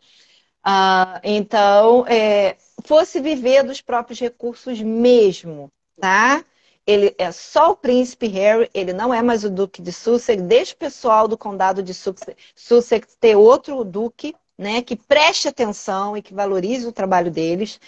Ah, então, é, fosse viver dos próprios recursos mesmo, tá? Ele é só o príncipe Harry, ele não é mais o duque de Sussex. Deixa o pessoal do condado de Sussex, Sussex ter outro duque, né, que preste atenção e que valorize o trabalho deles,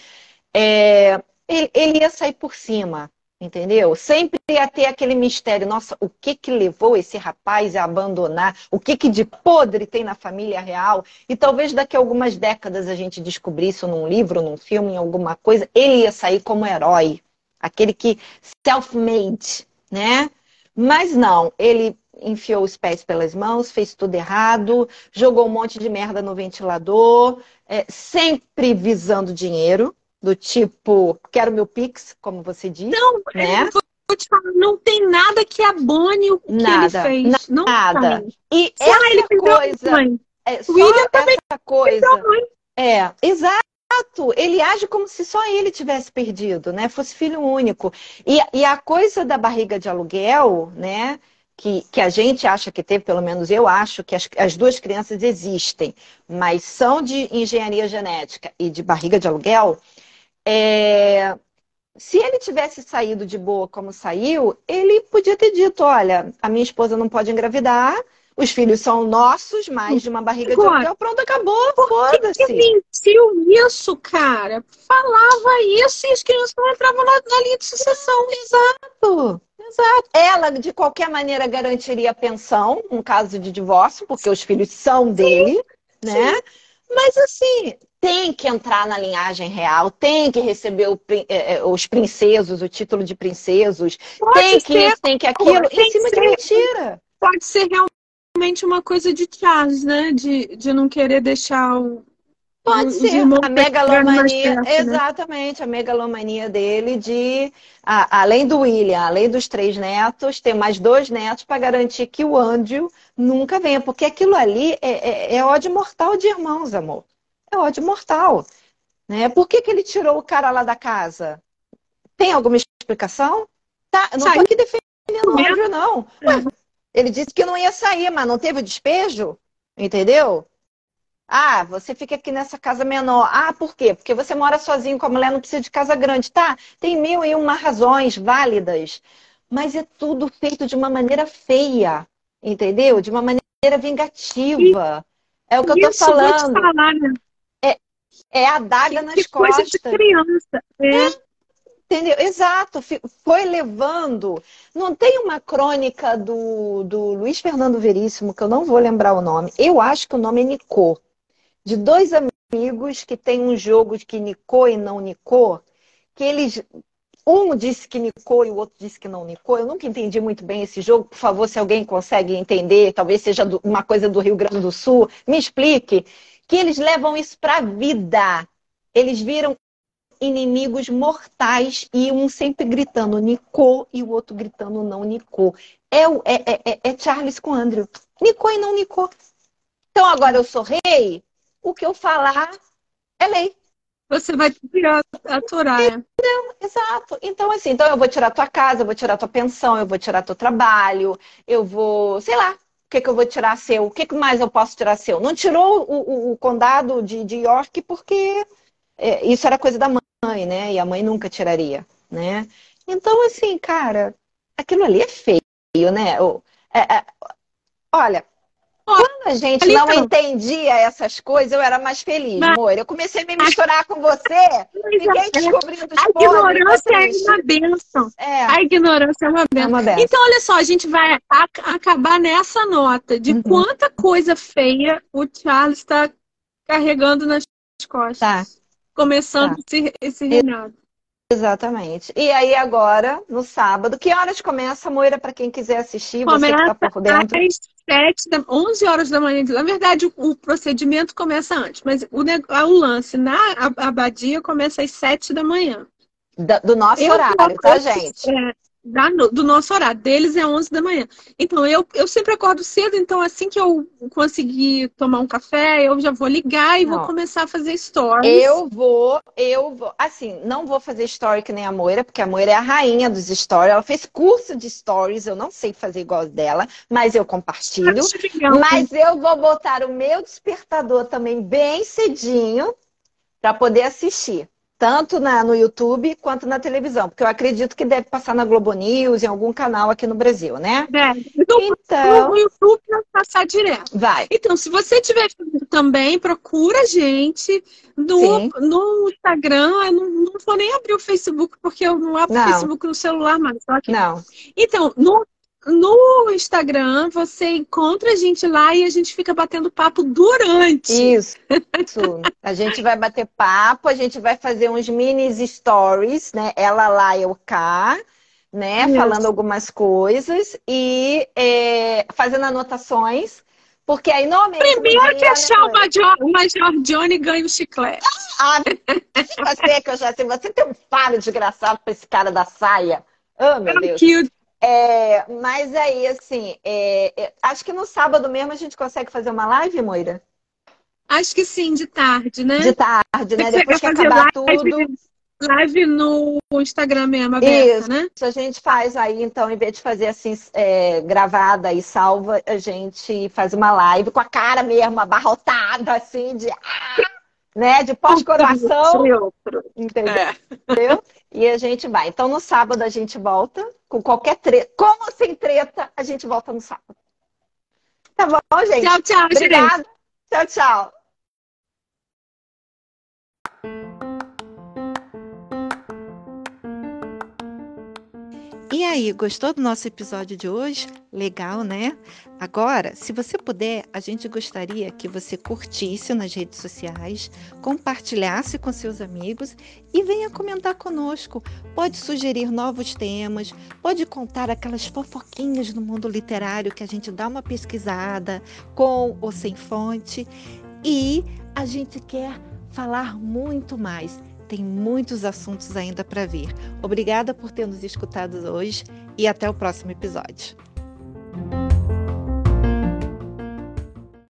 é, ele, ele, ia sair por cima, entendeu? Sempre ia ter aquele mistério, nossa, o que que levou esse rapaz a abandonar? O que que de podre tem na família real? E talvez daqui a algumas décadas a gente descobrisse num livro, num filme, em alguma coisa, ele ia sair como herói, aquele que self-made, né? Mas não, ele enfiou os pés pelas mãos, fez tudo errado, jogou um monte de merda no ventilador, é, sempre visando dinheiro, do tipo, quero meu Pix, como você disse. Não, né? vou te falar, não tem nada que abone o que nada, ele fez. Não nada. Tem. E Se essa ele coisa. É, William também coisa. É, exato. Exato! Ele age como se só ele tivesse perdido, né? Fosse filho único. E, e a coisa da barriga de aluguel, né? Que, que, a gente acha que teve, pelo menos eu acho, que as, as, duas crianças existem, mas são de engenharia genética e de barriga de aluguel. É... Se ele tivesse saído de boa como saiu, ele podia ter dito: olha, a minha esposa não pode engravidar, os filhos são nossos, mais de uma barriga Agora, de aluguel. Pronto, acabou, foda-se. Que mentiu isso, cara? Falava isso e as crianças não entravam na, na linha de sucessão. Exato. Exato. Ela, de qualquer maneira, garantiria pensão, um caso de divórcio, porque os filhos são dele, sim, né? Sim. Mas assim, tem que entrar na linhagem real, tem que receber o, eh, os princesos, o título de princesos, Pode tem que isso, tem que aquilo, em cima de mentira. Pode ser realmente realmente uma coisa de Charles, né? De, de não querer deixar o. Pode ser, a megalomania, perto, né? exatamente, a megalomania dele de, a, além do William, além dos três netos, ter mais dois netos para garantir que o Andrew nunca venha, porque aquilo ali é, é, é ódio mortal de irmãos, amor. É ódio mortal. Né? Por que, que ele tirou o cara lá da casa? Tem alguma explicação? Tá, não estou aqui defendendo o Andrew, não. Ué, ele disse que não ia sair, mas não teve o despejo, entendeu? Ah, você fica aqui nessa casa menor. Ah, por quê? Porque você mora sozinho com a mulher, não precisa de casa grande. Tá, tem mil e uma razões válidas, mas é tudo feito de uma maneira feia, entendeu? De uma maneira vingativa. É o que eu tô falando. Falar, né? é, é a daga nas que costas. Coisa de criança. É. é. Entendeu? Exato, foi levando. Não tem uma crônica do, do Luiz Fernando Veríssimo, que eu não vou lembrar o nome. Eu acho que o nome é Nicô. De dois amigos que tem um jogo de que Nicô e não Nicô, que eles. Um disse que Nicô e o outro disse que não Nicô. Eu nunca entendi muito bem esse jogo. Por favor, se alguém consegue entender, talvez seja uma coisa do Rio Grande do Sul, me explique. Que eles levam isso para a vida. Eles viram inimigos mortais e um sempre gritando Nicô e o outro gritando não Nicô. É, é, é, é, é Charles com Andrew. Nicô e não Nicô. Então agora eu sou rei, o que eu falar é lei. Você vai tirar a Torá. Entendeu? Exato. Então, assim, então eu vou tirar tua casa, eu vou tirar tua pensão, eu vou tirar teu trabalho, eu vou, sei lá, o que, que eu vou tirar seu? O que, que mais eu posso tirar seu? Não tirou o, o, o condado de, de York porque é, isso era coisa da mãe mãe, né? E a mãe nunca tiraria, né? Então, assim, cara, aquilo ali é feio, né? É, é, olha, quando a gente não entendia essas coisas, eu era mais feliz, Mas... amor. Eu comecei a me misturar com você, fiquei descobrindo os A ignorância é uma bênção. É. A ignorância é uma bênção. É. Então, olha só, a gente vai acabar nessa nota de uhum. quanta coisa feia o Charles está carregando nas costas. Tá começando tá. esse, esse reinado. Exatamente. E aí agora, no sábado, que horas começa a Moira para quem quiser assistir? Começa você que tá por dentro. às 7 da, 11 horas da manhã. Na verdade, o, o procedimento começa antes, mas o, o lance na abadia começa às 7 da manhã. Da, do nosso Eu horário, tá, gente? É, da, do nosso horário. Deles é 11 da manhã. Então, eu, eu sempre acordo cedo, então assim que eu conseguir tomar um café, eu já vou ligar e não. vou começar a fazer stories. Eu vou, eu vou, assim, não vou fazer story que nem a Moira, porque a Moira é a rainha dos stories. Ela fez curso de stories, eu não sei fazer igual dela, mas eu compartilho. Mas eu vou botar o meu despertador também bem cedinho para poder assistir tanto na, no YouTube quanto na televisão, porque eu acredito que deve passar na Globo News, em algum canal aqui no Brasil, né? É. Então, então no YouTube vai passar direto. Vai. Então, se você tiver também, procura a gente no, no Instagram. Eu não, não vou nem abrir o Facebook, porque eu não abro o Facebook no celular mais. Não. Então, no no Instagram, você encontra a gente lá e a gente fica batendo papo durante. Isso. a gente vai bater papo, a gente vai fazer uns mini stories, né? Ela lá, eu cá, né? Isso. Falando algumas coisas e é, fazendo anotações. Porque aí não Primeiro que achar o Major, o Major Johnny ganha o chiclete. Ah, você que eu já sei, você tem um faro desgraçado pra esse cara da saia. Oh, meu Deus. Cute. É, mas aí, assim, é, é, acho que no sábado mesmo a gente consegue fazer uma live, Moira? Acho que sim, de tarde, né? De tarde, né? Depois que acabar live, tudo. Live no Instagram mesmo, aberta, Isso. né? A gente faz aí, então, em vez de fazer assim, é, gravada e salva, a gente faz uma live com a cara mesmo abarrotada, assim, de. né? De pós-coração. Entendeu? É. Entendeu? E a gente vai. Então, no sábado a gente volta com qualquer treta. Como sem treta, a gente volta no sábado. Tá bom, gente? Tchau, tchau, Obrigada. Gente. Tchau, tchau. E aí, gostou do nosso episódio de hoje? Legal, né? Agora, se você puder, a gente gostaria que você curtisse nas redes sociais, compartilhasse com seus amigos e venha comentar conosco. Pode sugerir novos temas, pode contar aquelas fofoquinhas do mundo literário que a gente dá uma pesquisada, com ou sem fonte. E a gente quer falar muito mais tem muitos assuntos ainda para vir. Obrigada por ter nos escutado hoje e até o próximo episódio.